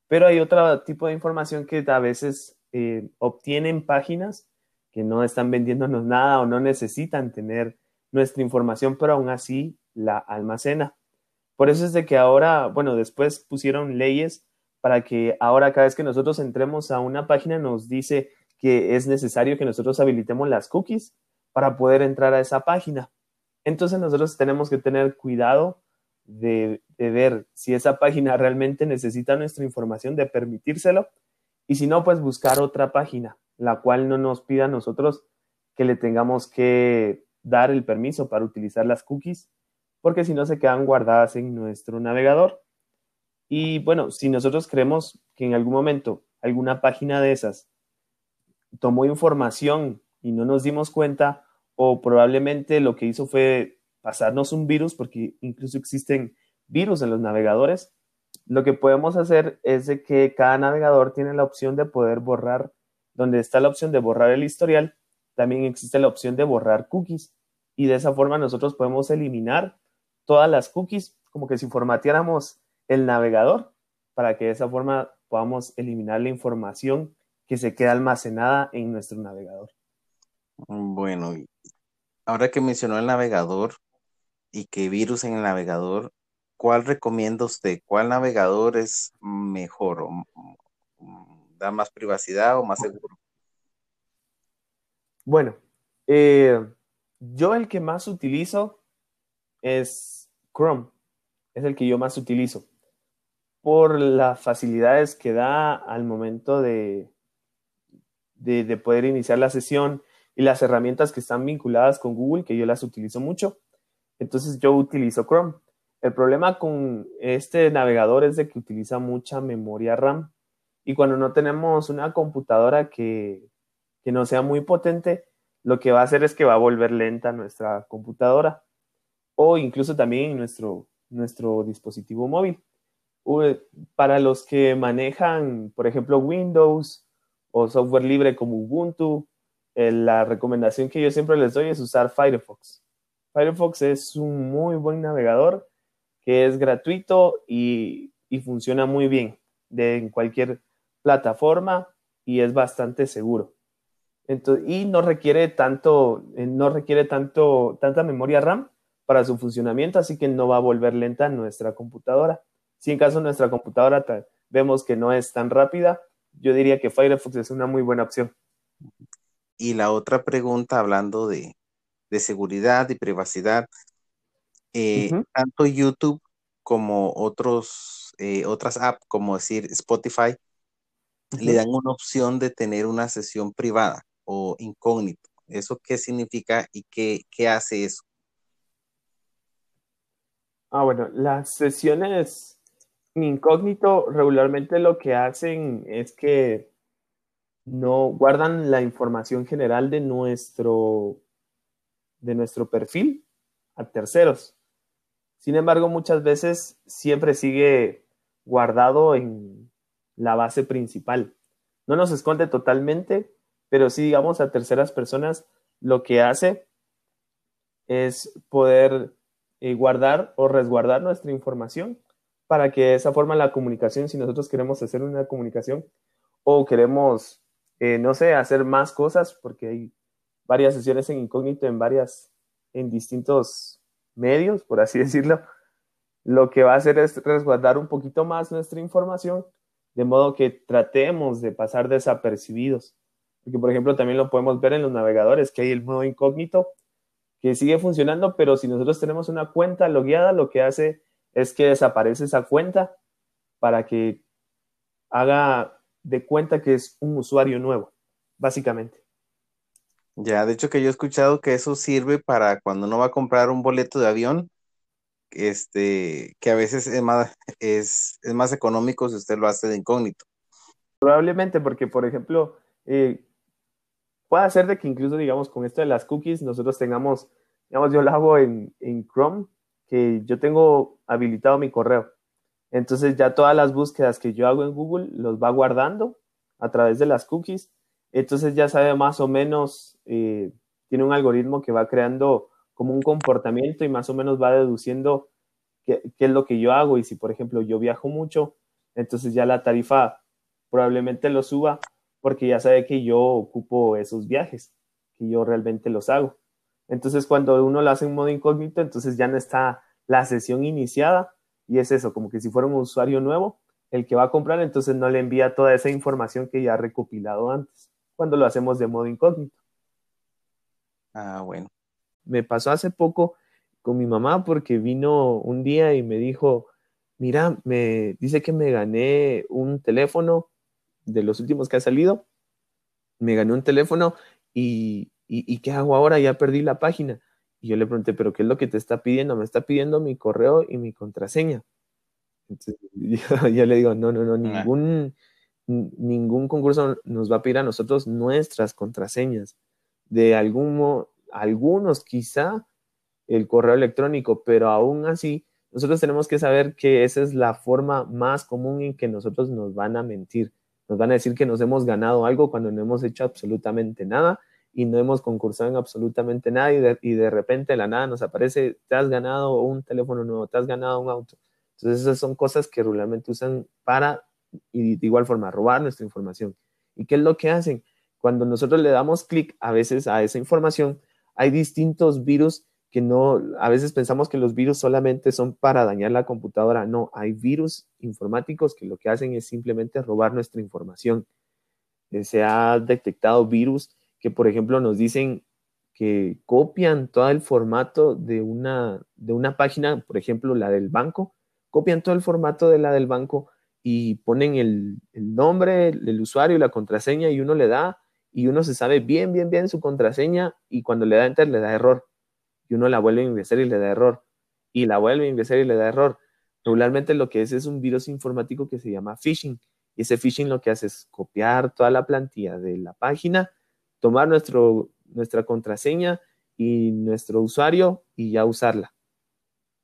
Pero hay otro tipo de información que a veces eh, obtienen páginas que no están vendiéndonos nada o no necesitan tener nuestra información, pero aún así la almacena. Por eso es de que ahora, bueno, después pusieron leyes para que ahora cada vez que nosotros entremos a una página nos dice que es necesario que nosotros habilitemos las cookies para poder entrar a esa página. Entonces nosotros tenemos que tener cuidado de, ver si esa página realmente necesita nuestra información, de permitírselo, y si no, pues buscar otra página, la cual no nos pida a nosotros que le tengamos que dar el permiso para utilizar las cookies, porque si no se quedan guardadas en nuestro navegador. Y bueno, si nosotros creemos que en algún momento alguna página de esas tomó información y no nos dimos cuenta, o probablemente lo que hizo fue pasarnos un virus, porque incluso existen virus en los navegadores, lo que podemos hacer es que cada navegador tiene la opción de poder borrar, donde está la opción de borrar el historial, también existe la opción de borrar cookies. Y de esa forma nosotros podemos eliminar todas las cookies, como que si formateáramos el navegador, para que de esa forma podamos eliminar la información que se queda almacenada en nuestro navegador. Bueno, ahora que mencionó el navegador, y que virus en el navegador, ¿cuál recomienda usted? ¿Cuál navegador es mejor? O, ¿Da más privacidad o más seguro? Bueno, eh, yo el que más utilizo es Chrome. Es el que yo más utilizo. Por las facilidades que da al momento de, de poder iniciar la sesión y las herramientas que están vinculadas con Google, que yo las utilizo mucho. Entonces yo utilizo Chrome. El problema con este navegador es de que utiliza mucha memoria RAM y cuando no tenemos una computadora que, no sea muy potente, lo que va a hacer es que va a volver lenta nuestra computadora o incluso también nuestro, nuestro dispositivo móvil. Para los que manejan, por ejemplo, Windows o software libre como Ubuntu, eh, la recomendación que yo siempre les doy es usar Firefox. Firefox es un muy buen navegador que es gratuito y, funciona muy bien de, en cualquier plataforma y es bastante seguro. y no requiere tanto, eh, no requiere tanto, tanta memoria RAM para su funcionamiento, así que no va a volver lenta nuestra computadora. Si en caso nuestra computadora vemos que no es tan rápida, yo diría que Firefox es una muy buena opción. Y la otra pregunta, hablando de, seguridad y privacidad, eh, tanto YouTube como otros, eh, otras apps, como decir Spotify, le dan una opción de tener una sesión privada o incógnito. ¿Eso qué significa y qué, qué hace eso? Ah, bueno, las sesiones incógnito regularmente lo que hacen es que no guardan la información general de nuestro, de nuestro perfil a terceros. Sin embargo, muchas veces siempre sigue guardado en la base principal. No nos esconde totalmente, pero sí, digamos, a terceras personas lo que hace es poder eh, guardar o resguardar nuestra información para que de esa forma la comunicación, si nosotros queremos hacer una comunicación o queremos, eh, no sé, hacer más cosas, porque hay varias sesiones en incógnito en varias, en distintos medios, por así decirlo, lo que va a hacer es resguardar un poquito más nuestra información, de modo que tratemos de pasar desapercibidos porque, por ejemplo, también lo podemos ver en los navegadores, que hay el modo incógnito que sigue funcionando, pero si nosotros tenemos una cuenta logueada, lo que hace es que desaparece esa cuenta para que haga de cuenta que es un usuario nuevo, básicamente. Ya, de hecho que yo he escuchado que eso sirve para cuando uno va a comprar un boleto de avión, este, que a veces es más, es, es más económico si usted lo hace de incógnito. Probablemente porque, por ejemplo, eh, puede ser de que incluso, digamos, con esto de las cookies, nosotros tengamos, digamos, yo lo hago en, en Chrome, que yo tengo habilitado mi correo. Entonces ya todas las búsquedas que yo hago en Google los va guardando a través de las cookies. Entonces ya sabe más o menos, eh, tiene un algoritmo que va creando como un comportamiento y más o menos va deduciendo qué, qué, es lo que yo hago. Y si, por ejemplo, yo viajo mucho, entonces ya la tarifa probablemente lo suba porque ya sabe que yo ocupo esos viajes, que yo realmente los hago. Entonces, cuando uno lo hace en modo incógnito, entonces ya no está la sesión iniciada y es eso, como que si fuera un usuario nuevo, el que va a comprar, entonces no le envía toda esa información que ya ha recopilado antes, cuando lo hacemos de modo incógnito. Ah, bueno. Me pasó hace poco con mi mamá porque vino un día y me dijo, mira, me dice que me gané un teléfono de los últimos que ha salido, me ganó un teléfono y, y, ¿qué hago ahora? Ya perdí la página. Y yo le pregunté, ¿pero qué es lo que te está pidiendo? Me está pidiendo mi correo y mi contraseña. Entonces, yo, le digo, no, no, no, ah. Ningún, concurso nos va a pedir a nosotros nuestras contraseñas. De algún, algunos quizá el correo electrónico, pero aún así nosotros tenemos que saber que esa es la forma más común en que nosotros nos van a mentir. Nos van a decir que nos hemos ganado algo cuando no hemos hecho absolutamente nada y no hemos concursado en absolutamente nada y de, y de repente de la nada nos aparece, te has ganado un teléfono nuevo, te has ganado un auto. Entonces esas son cosas que regularmente usan para, y de igual forma, robar nuestra información. ¿Y qué es lo que hacen? Cuando nosotros le damos clic a veces a esa información, hay distintos virus que no, a veces pensamos que los virus solamente son para dañar la computadora. No, hay virus informáticos que lo que hacen es simplemente robar nuestra información. Eh, se ha detectado virus que, por ejemplo, nos dicen que copian todo el formato de una, de una página, por ejemplo, la del banco, copian todo el formato de la del banco y ponen el, nombre, el usuario y la contraseña y uno le da y uno se sabe bien, bien, bien su contraseña y cuando le da enter le da error y uno la vuelve a ingresar y le da error, y la vuelve a ingresar y le da error. Regularmente lo que es es un virus informático que se llama phishing, y ese phishing lo que hace es copiar toda la plantilla de la página, tomar nuestro, nuestra contraseña y nuestro usuario y ya usarla.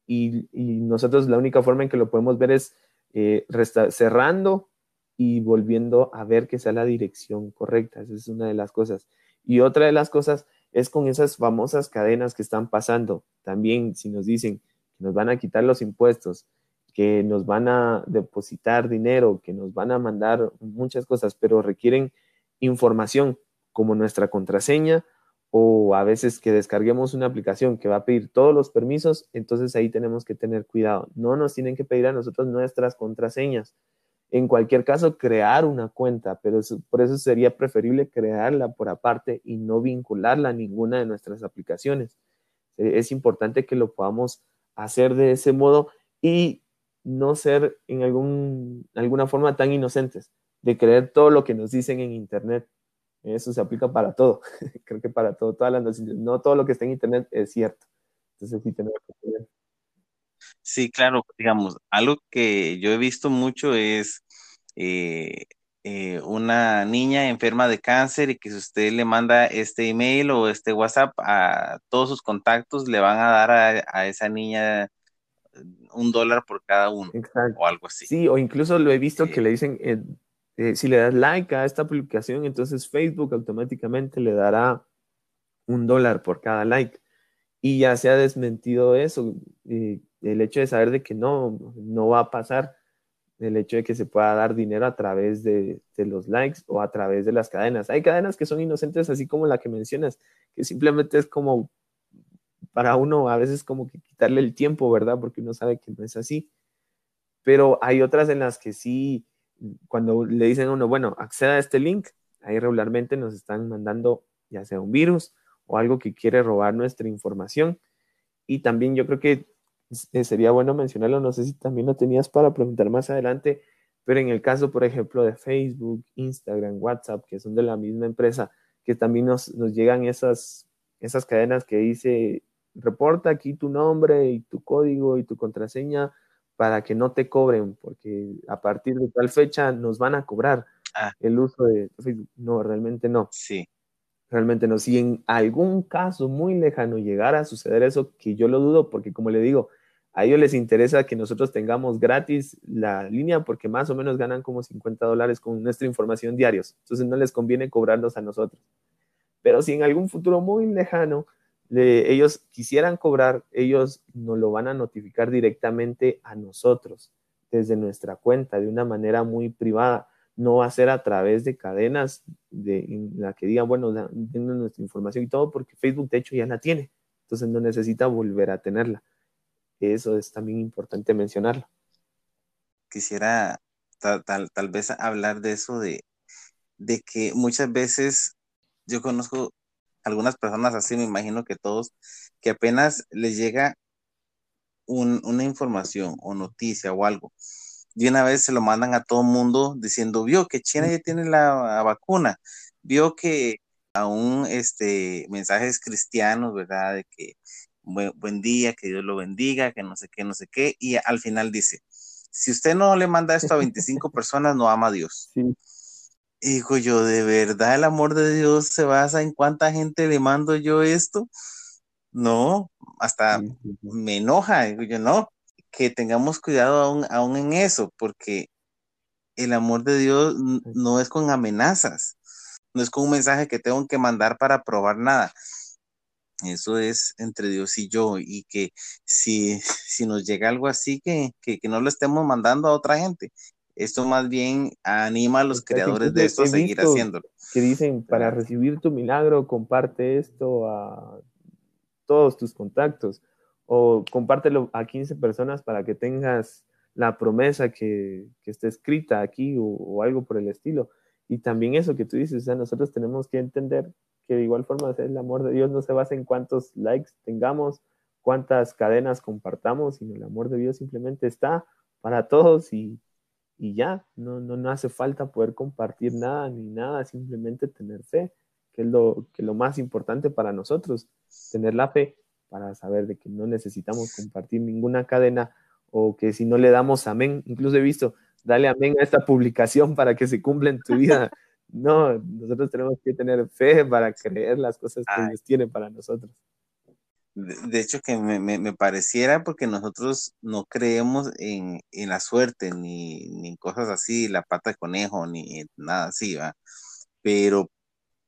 Y, nosotros la única forma en que lo podemos ver es eh, cerrando y volviendo a ver que sea la dirección correcta. Esa es una de las cosas. Y otra de las cosas es con esas famosas cadenas que están pasando. También si nos dicen que nos van a quitar los impuestos, que nos van a depositar dinero, que nos van a mandar muchas cosas, pero requieren información. como nuestra contraseña o a veces que descarguemos una aplicación que va a pedir todos los permisos, entonces ahí tenemos que tener cuidado. No nos tienen que pedir a nosotros nuestras contraseñas. En cualquier caso, crear una cuenta, pero por eso sería preferible crearla por aparte y no vincularla a ninguna de nuestras aplicaciones. Eh, es importante que lo podamos hacer de ese modo y no ser en algún, alguna forma tan inocentes de creer todo lo que nos dicen en Internet. Eso se aplica para todo. Creo que para todo, todas las noticias. No todo lo que está en Internet es cierto. Entonces sí tenemos que tener. Sí, claro, digamos, algo que yo he visto mucho es eh, eh, una niña enferma de cáncer y que si usted le manda este email o este WhatsApp a todos sus contactos, le van a dar a, esa niña un dólar por cada uno o algo así. Sí, o incluso lo he visto que le dicen, eh, si le das like a esta publicación, entonces Facebook automáticamente le dará un dólar por cada like. Y ya se ha desmentido eso, el hecho de saber de que no, no va a pasar el hecho de que se pueda dar dinero a través de, los likes o a través de las cadenas. Hay cadenas que son inocentes, así como la que mencionas, que simplemente es como para uno a veces como que quitarle el tiempo, ¿verdad? Porque uno sabe que no es así. Pero hay otras en las que sí, cuando le dicen a uno, bueno, acceda a este link, ahí regularmente nos están mandando ya sea un virus o algo que quiere robar nuestra información. Y también yo creo que eh, sería bueno mencionarlo, no sé si también lo tenías para preguntar más adelante, pero en el caso, por ejemplo, de Facebook, Instagram, WhatsApp, que son de la misma empresa, que también nos, nos llegan esas, esas cadenas que dice, reporta aquí tu nombre y tu código y tu contraseña para que no te cobren, porque a partir de tal fecha nos van a cobrar ah. el uso de Facebook. No, realmente no. Sí. Realmente no. Si en algún caso muy lejano llegara a suceder eso, que yo lo dudo, porque como le digo, a ellos les interesa que nosotros tengamos gratis la línea porque más o menos ganan como 50 dólares con nuestra información diarios. Entonces no les conviene cobrarnos a nosotros. Pero si en algún futuro muy lejano ellos quisieran cobrar, ellos nos lo van a notificar directamente a nosotros desde nuestra cuenta de una manera muy privada. No va a ser a través de cadenas de, en la que digan, bueno, tienen nuestra información y todo, porque Facebook de hecho ya la tiene. Entonces no necesita volver a tenerla eso es también importante mencionarlo. Quisiera tal, tal, vez hablar de eso, de, de que muchas veces yo conozco algunas personas así, me imagino que todos, que apenas les llega una información o noticia o algo, y una vez se lo mandan a todo mundo diciendo, vio que China ya tiene la vacuna, vio que aún este mensajes cristianos, ¿verdad? De que buen, día, que Dios lo bendiga, que no sé qué, no sé qué, y al final dice, si usted no le manda esto a 25 personas, no ama a Dios. Sí. Digo yo, ¿de verdad el amor de Dios se basa en cuánta gente le mando yo esto? No, hasta me enoja, digo yo, no, que tengamos cuidado aún, aún en eso, porque el amor de Dios no es con amenazas, no es con un mensaje que tengo que mandar para probar nada. Eso es entre Dios y yo, y que si, si nos llega algo así, que, que, no lo estemos mandando a otra gente. Esto más bien anima a los creadores de esto a seguir haciéndolo. Que dicen, para recibir tu milagro, comparte esto a todos tus contactos o compártelo a 15 personas para que tengas la promesa que, que esté escrita aquí o, o, algo por el estilo. Y también eso que tú dices, o sea, nosotros tenemos que entender que de igual forma el amor de Dios no se basa en cuántos likes tengamos, cuántas cadenas compartamos, sino el amor de Dios simplemente está para todos y, y ya, no, no, no, hace falta poder compartir nada ni nada, simplemente tener fe, que es lo, que lo más importante para nosotros, tener la fe para saber de que no necesitamos compartir ninguna cadena o que si no le damos amén, incluso he visto, dale amén a esta publicación para que se cumpla en tu vida. No, nosotros tenemos que tener fe para creer las cosas que Dios tiene para nosotros. De, hecho, que me, pareciera porque nosotros no creemos en, la suerte, ni, en cosas así, la pata de conejo, ni nada así, ¿va? Pero,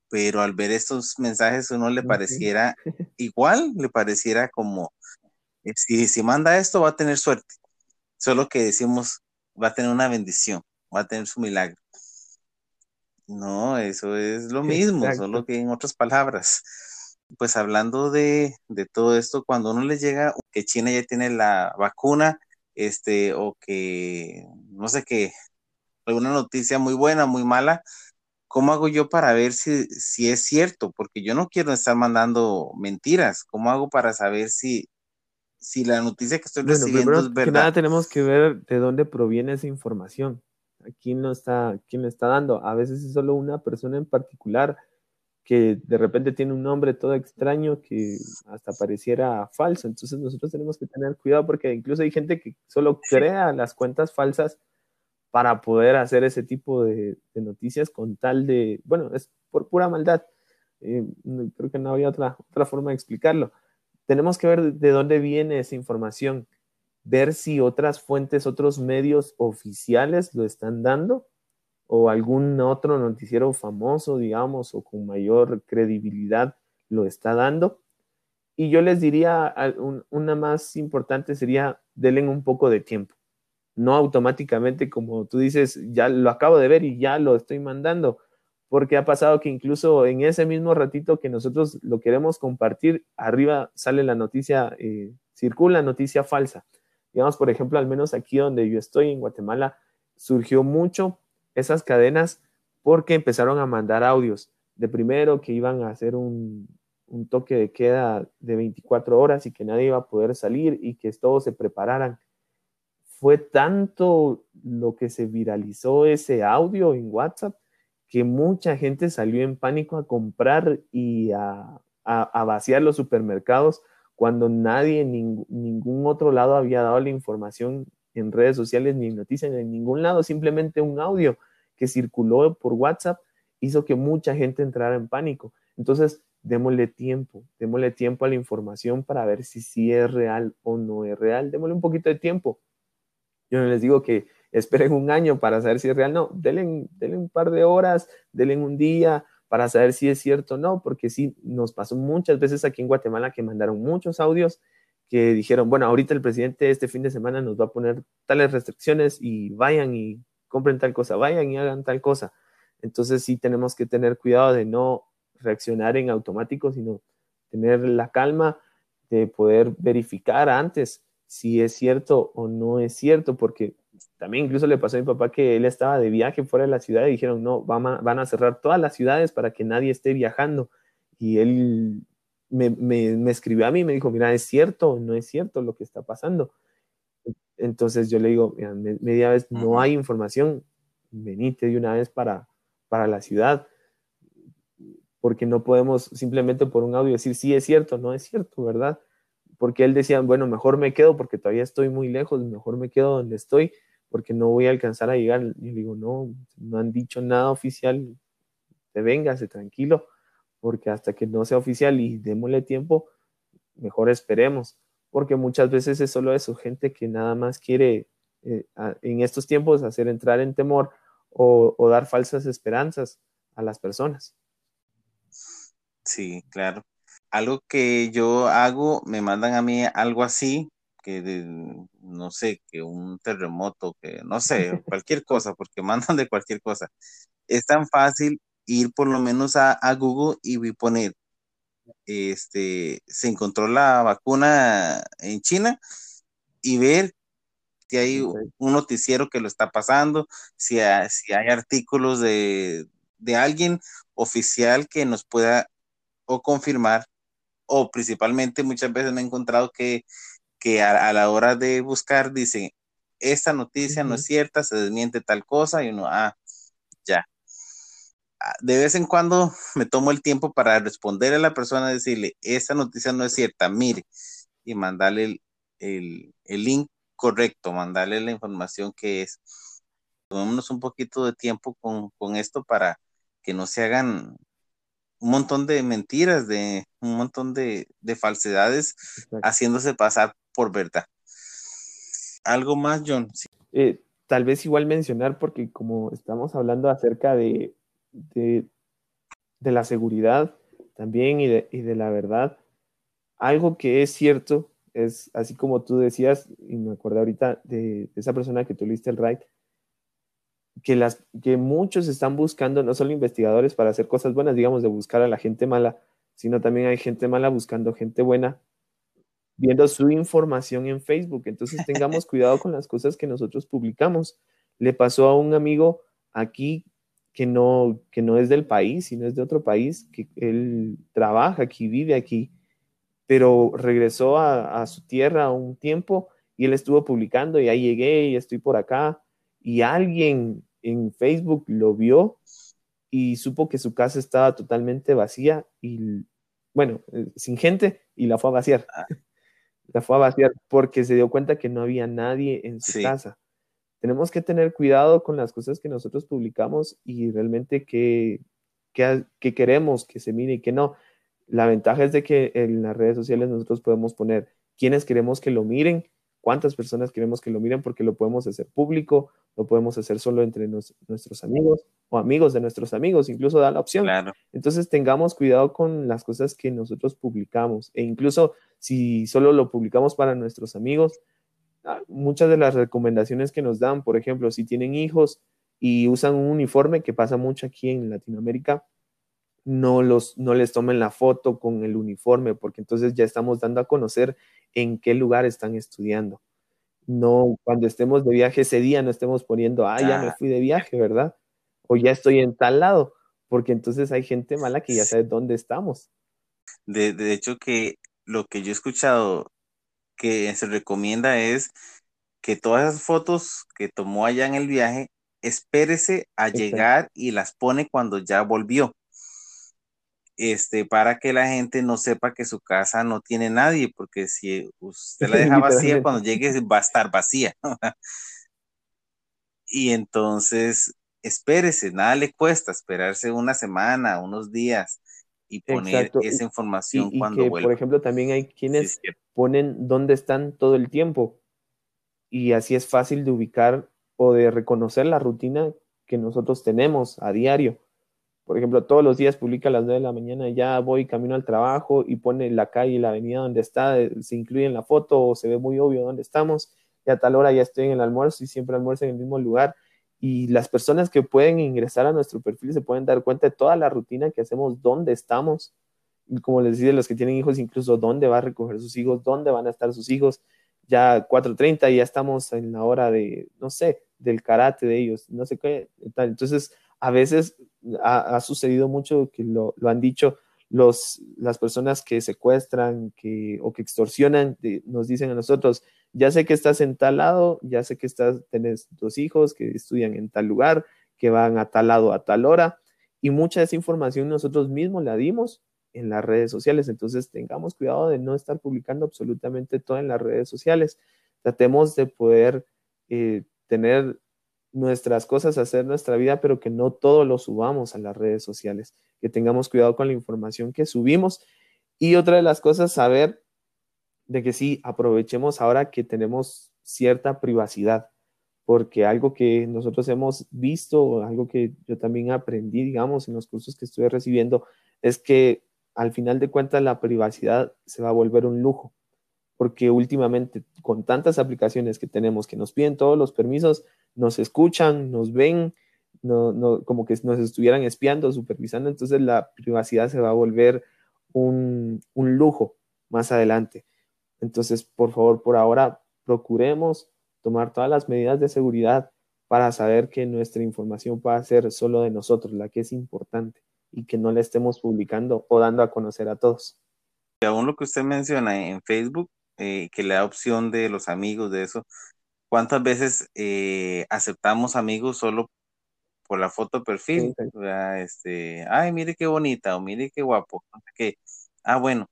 pero al ver estos mensajes, uno le pareciera igual, le pareciera como, eh, si, si manda esto, va a tener suerte. Solo que decimos, va a tener una bendición, va a tener su milagro No, eso es lo mismo, solo que en otras palabras. Pues hablando de, de todo esto, cuando uno le llega que China ya tiene la vacuna, este, o que no sé qué, alguna noticia muy buena, muy mala, ¿cómo hago yo para ver si, si es cierto? Porque yo no quiero estar mandando mentiras. ¿Cómo hago para saber si, si la noticia que estoy recibiendo es verdad? Que nada tenemos que ver de dónde proviene esa información. ¿A quién lo está, quién está dando? A veces es solo una persona en particular que de repente tiene un nombre todo extraño que hasta pareciera falso. Entonces nosotros tenemos que tener cuidado porque incluso hay gente que solo crea las cuentas falsas para poder hacer ese tipo de, noticias con tal de, bueno, es por pura maldad. Eh, creo que no había otra, otra forma de explicarlo. Tenemos que ver de dónde viene esa información, ver si otras fuentes, otros medios oficiales lo están dando o algún otro noticiero famoso, digamos, o con mayor credibilidad lo está dando. Y yo les diría, una más importante sería, denle un poco de tiempo no automáticamente como tú dices, ya lo acabo de ver y ya lo estoy mandando, porque ha pasado que incluso en ese mismo ratito que nosotros lo queremos compartir, arriba sale la noticia, eh, circula noticia falsa. Digamos, por ejemplo, al menos aquí donde yo estoy, en Guatemala, surgió mucho esas cadenas porque empezaron a mandar audios de primero que iban a hacer un, un toque de queda de 24 horas y que nadie iba a poder salir y que todos se prepararan. Fue tanto lo que se viralizó ese audio en WhatsApp que mucha gente salió en pánico a comprar y a, vaciar los supermercados cuando nadie en ningún otro lado había dado la información en redes sociales ni noticias en ningún lado, simplemente un audio que circuló por WhatsApp hizo que mucha gente entrara en pánico. Entonces, démosle tiempo, démosle tiempo a la información para ver si sí es real o no es real, démosle un poquito de tiempo. Yo no les digo que esperen un año para saber si es real, no, denle, un par de horas, denle un día para saber si es cierto o no, porque sí, nos pasó muchas veces aquí en Guatemala que mandaron muchos audios que dijeron, bueno, ahorita el presidente este fin de semana nos va a poner tales restricciones y vayan y compren tal cosa, vayan y hagan tal cosa. Entonces sí tenemos que tener cuidado de no reaccionar en automático, sino tener la calma de poder verificar antes si es cierto o no es cierto, porque también incluso le pasó a mi papá que él estaba de viaje fuera de la ciudad y dijeron, no, van a, cerrar todas las ciudades para que nadie esté viajando. Y él me, me, escribió a mí y me dijo, mira, ¿es cierto no es cierto lo que está pasando? Entonces yo le digo, mira, media vez no hay información, venite de una vez para, para la ciudad, porque no podemos simplemente por un audio decir, sí es cierto, no es cierto, ¿verdad? porque él decía, bueno, mejor me quedo porque todavía estoy muy lejos, mejor me quedo donde estoy porque no voy a alcanzar a llegar. Y le digo, no, no han dicho nada oficial, te véngase tranquilo, porque hasta que no sea oficial y démosle tiempo, mejor esperemos, porque muchas veces es solo eso, gente que nada más quiere eh, en estos tiempos hacer entrar en temor o, o dar falsas esperanzas a las personas. Sí, claro algo que yo hago, me mandan a mí algo así, que no sé, que un terremoto, que no sé, cualquier cosa, porque mandan de cualquier cosa. Es tan fácil ir por lo menos a, Google y poner, este, se encontró la vacuna en China y ver si hay un noticiero que lo está pasando, si hay, si hay artículos de, de alguien oficial que nos pueda o confirmar o principalmente muchas veces me he encontrado que, que a, la hora de buscar dice, esta noticia no es cierta, se desmiente tal cosa y uno, ah, ya. De vez en cuando me tomo el tiempo para responder a la persona, decirle, esta noticia no es cierta, mire, y mandarle el, el, link correcto, mandarle la información que es. Tomémonos un poquito de tiempo con, con esto para que no se hagan un montón de mentiras, de un montón de, falsedades haciéndose pasar por verdad. ¿Algo más, John? Eh, tal vez igual mencionar, porque como estamos hablando acerca de, de, la seguridad también y de, y de la verdad, algo que es cierto es, así como tú decías, y me acuerdo ahorita de, esa persona que tuviste el right, que, las, que muchos están buscando, no solo investigadores para hacer cosas buenas, digamos, de buscar a la gente mala, sino también hay gente mala buscando gente buena, viendo su información en Facebook. Entonces tengamos cuidado con las cosas que nosotros publicamos. Le pasó a un amigo aquí que no, que no es del país, sino es de otro país, que él trabaja aquí, vive aquí, pero regresó a, a su tierra un tiempo y él estuvo publicando y ahí llegué y estoy por acá y alguien en Facebook lo vio y supo que su casa estaba totalmente vacía y, bueno, eh, sin gente y la fue a vaciar. Ah. La fue a vaciar porque se dio cuenta que no había nadie en su casa. Tenemos que tener cuidado con las cosas que nosotros publicamos y realmente que, que, queremos que se mire y que no. La ventaja es de que en las redes sociales nosotros podemos poner quiénes queremos que lo miren cuántas personas queremos que lo miren porque lo podemos hacer público, lo podemos hacer solo entre nuestros amigos o amigos de nuestros amigos, incluso da la opción. Entonces tengamos cuidado con las cosas que nosotros publicamos e incluso si solo lo publicamos para nuestros amigos, muchas de las recomendaciones que nos dan, por ejemplo, si tienen hijos y usan un uniforme, que pasa mucho aquí en Latinoamérica, no, los, no les tomen la foto con el uniforme, porque entonces ya estamos dando a conocer en qué lugar están estudiando. No, cuando estemos de viaje ese día no estemos poniendo, ah, ya me fui de viaje, ¿verdad? O ya estoy en tal lado, porque entonces hay gente mala que ya sabe dónde estamos. De, de hecho, que lo que yo he escuchado que se recomienda es que todas esas fotos que tomó allá en el viaje, espérese a llegar y las pone cuando ya volvió. Este, para que la gente no sepa que su casa no tiene nadie, porque si usted la deja vacía, cuando llegue va a estar vacía. y entonces, espérese, nada le cuesta esperarse una semana, unos días y poner esa información cuando Por ejemplo, también hay quienes ponen dónde están todo el tiempo y así es fácil de ubicar o de reconocer la rutina que nosotros tenemos a diario por ejemplo, todos los días publica a las 9 de la mañana, ya voy camino al trabajo y pone la calle y la avenida donde está, eh, se incluye en la foto o se ve muy obvio dónde estamos, y a tal hora ya estoy en el almuerzo y siempre almuerzo en el mismo lugar. Y las personas que pueden ingresar a nuestro perfil se pueden dar cuenta de toda la rutina que hacemos, dónde estamos, como les decía, los que tienen hijos, incluso dónde va a recoger sus hijos, dónde van a estar sus hijos. Ya 4.30 y ya estamos en la hora de, no sé, del karate de ellos, no sé qué, tal. Entonces, a veces ha, sucedido mucho que lo, han dicho los, las personas que secuestran que, o que extorsionan, nos dicen a nosotros, ya sé que estás en tal lado, ya sé que estás, tenés dos hijos que estudian en tal lugar, que van a tal lado a tal hora, y mucha de esa información nosotros mismos la dimos en las redes sociales, entonces tengamos cuidado de no estar publicando absolutamente todo en las redes sociales, tratemos de poder eh, tener nuestras cosas, hacer nuestra vida, pero que no todo lo subamos a las redes sociales, que tengamos cuidado con la información que subimos. Y otra de las cosas, saber de que sí, aprovechemos ahora que tenemos cierta privacidad, porque algo que nosotros hemos visto, algo que yo también aprendí, digamos, en los cursos que estuve recibiendo, es que al final de cuentas la privacidad se va a volver un lujo, porque últimamente con tantas aplicaciones que tenemos que nos piden todos los permisos, nos escuchan, nos ven, como que nos estuvieran espiando, supervisando, entonces la privacidad se va a volver un, lujo más adelante. Entonces, por favor, por ahora, procuremos tomar todas las medidas de seguridad para saber que nuestra información va a ser solo de nosotros, la que es importante, y que no la estemos publicando o dando a conocer a todos. Aún lo que usted menciona en Facebook, eh, que le da opción de los amigos de eso, ¿Cuántas veces eh, aceptamos amigos solo por la foto de perfil? Este, ay, mire qué bonita o mire qué guapo. Que, ah, bueno,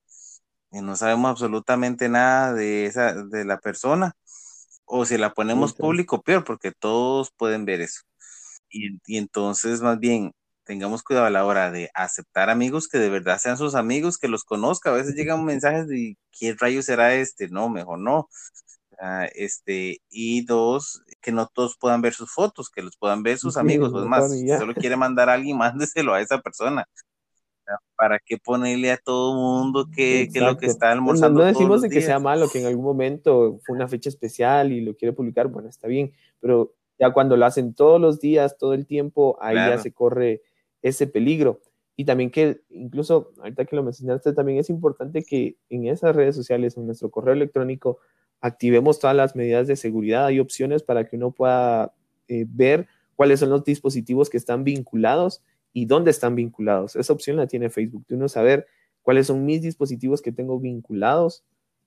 no sabemos absolutamente nada de esa, de la persona. O si la ponemos público, peor, porque todos pueden ver eso. Y, y, entonces, más bien, tengamos cuidado a la hora de aceptar amigos que de verdad sean sus amigos, que los conozca. A veces llegan mensajes de ¿qué rayo será este? No, mejor no. Ah, este, y dos, que no todos puedan ver sus fotos, que los puedan ver sus amigos, pues más, si solo quiere mandar a alguien, mándeselo a esa persona. ¿Para qué ponerle a todo mundo que, que lo que está almorzando? No, decimos de que sea malo, que en algún momento fue una fecha especial y lo quiere publicar, bueno, está bien, pero Ya cuando lo hacen todos los días, todo el tiempo, ahí ya se corre ese peligro. Y también que, incluso ahorita que lo mencionaste, también es importante que en esas redes sociales, en nuestro correo electrónico, activemos todas las medidas de seguridad. Hay opciones para que uno pueda eh, ver cuáles son los dispositivos que están vinculados y dónde están vinculados. Esa opción la tiene Facebook. De uno saber cuáles son mis dispositivos que tengo vinculados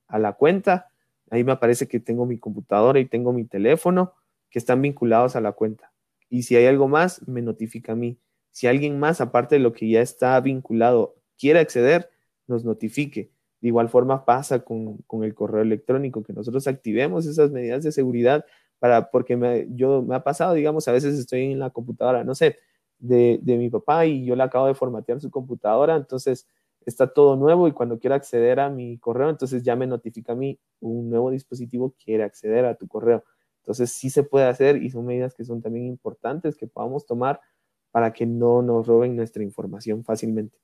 a la cuenta. Ahí me aparece que tengo mi computadora y tengo mi teléfono que están vinculados a la cuenta. Y si hay algo más, me notifica a mí. Si alguien más, aparte de lo que ya está vinculado, quiere acceder, nos notifique. De igual forma pasa con, el correo electrónico, que nosotros activemos esas medidas de seguridad para, porque me, yo me ha pasado, digamos, a veces estoy en la computadora, no sé, de, de mi papá y yo le acabo de formatear su computadora, entonces está todo nuevo y cuando quiera acceder a mi correo, entonces ya me notifica a mí un nuevo dispositivo quiere acceder a tu correo. Entonces sí se puede hacer y son medidas que son también importantes que podamos tomar para que no nos roben nuestra información fácilmente.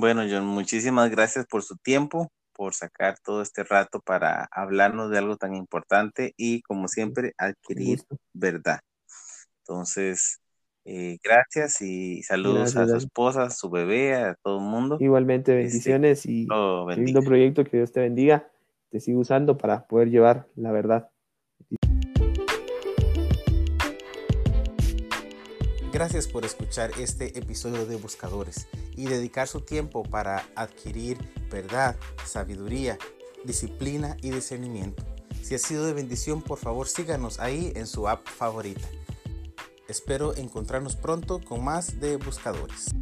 Bueno, John, muchísimas gracias por su tiempo, por sacar todo este rato para hablarnos de algo tan importante y como siempre adquirir verdad. Entonces, eh, gracias y saludos a su esposa, a su bebé, a todo el mundo. Igualmente, este, bendiciones y un lindo proyecto que Dios te bendiga. Te sigo usando para poder llevar la verdad. Gracias por escuchar este episodio de Buscadores y dedicar su tiempo para adquirir verdad, sabiduría, disciplina y discernimiento. Si ha sido de bendición, por favor síganos ahí en su app favorita. Espero encontrarnos pronto con más de buscadores.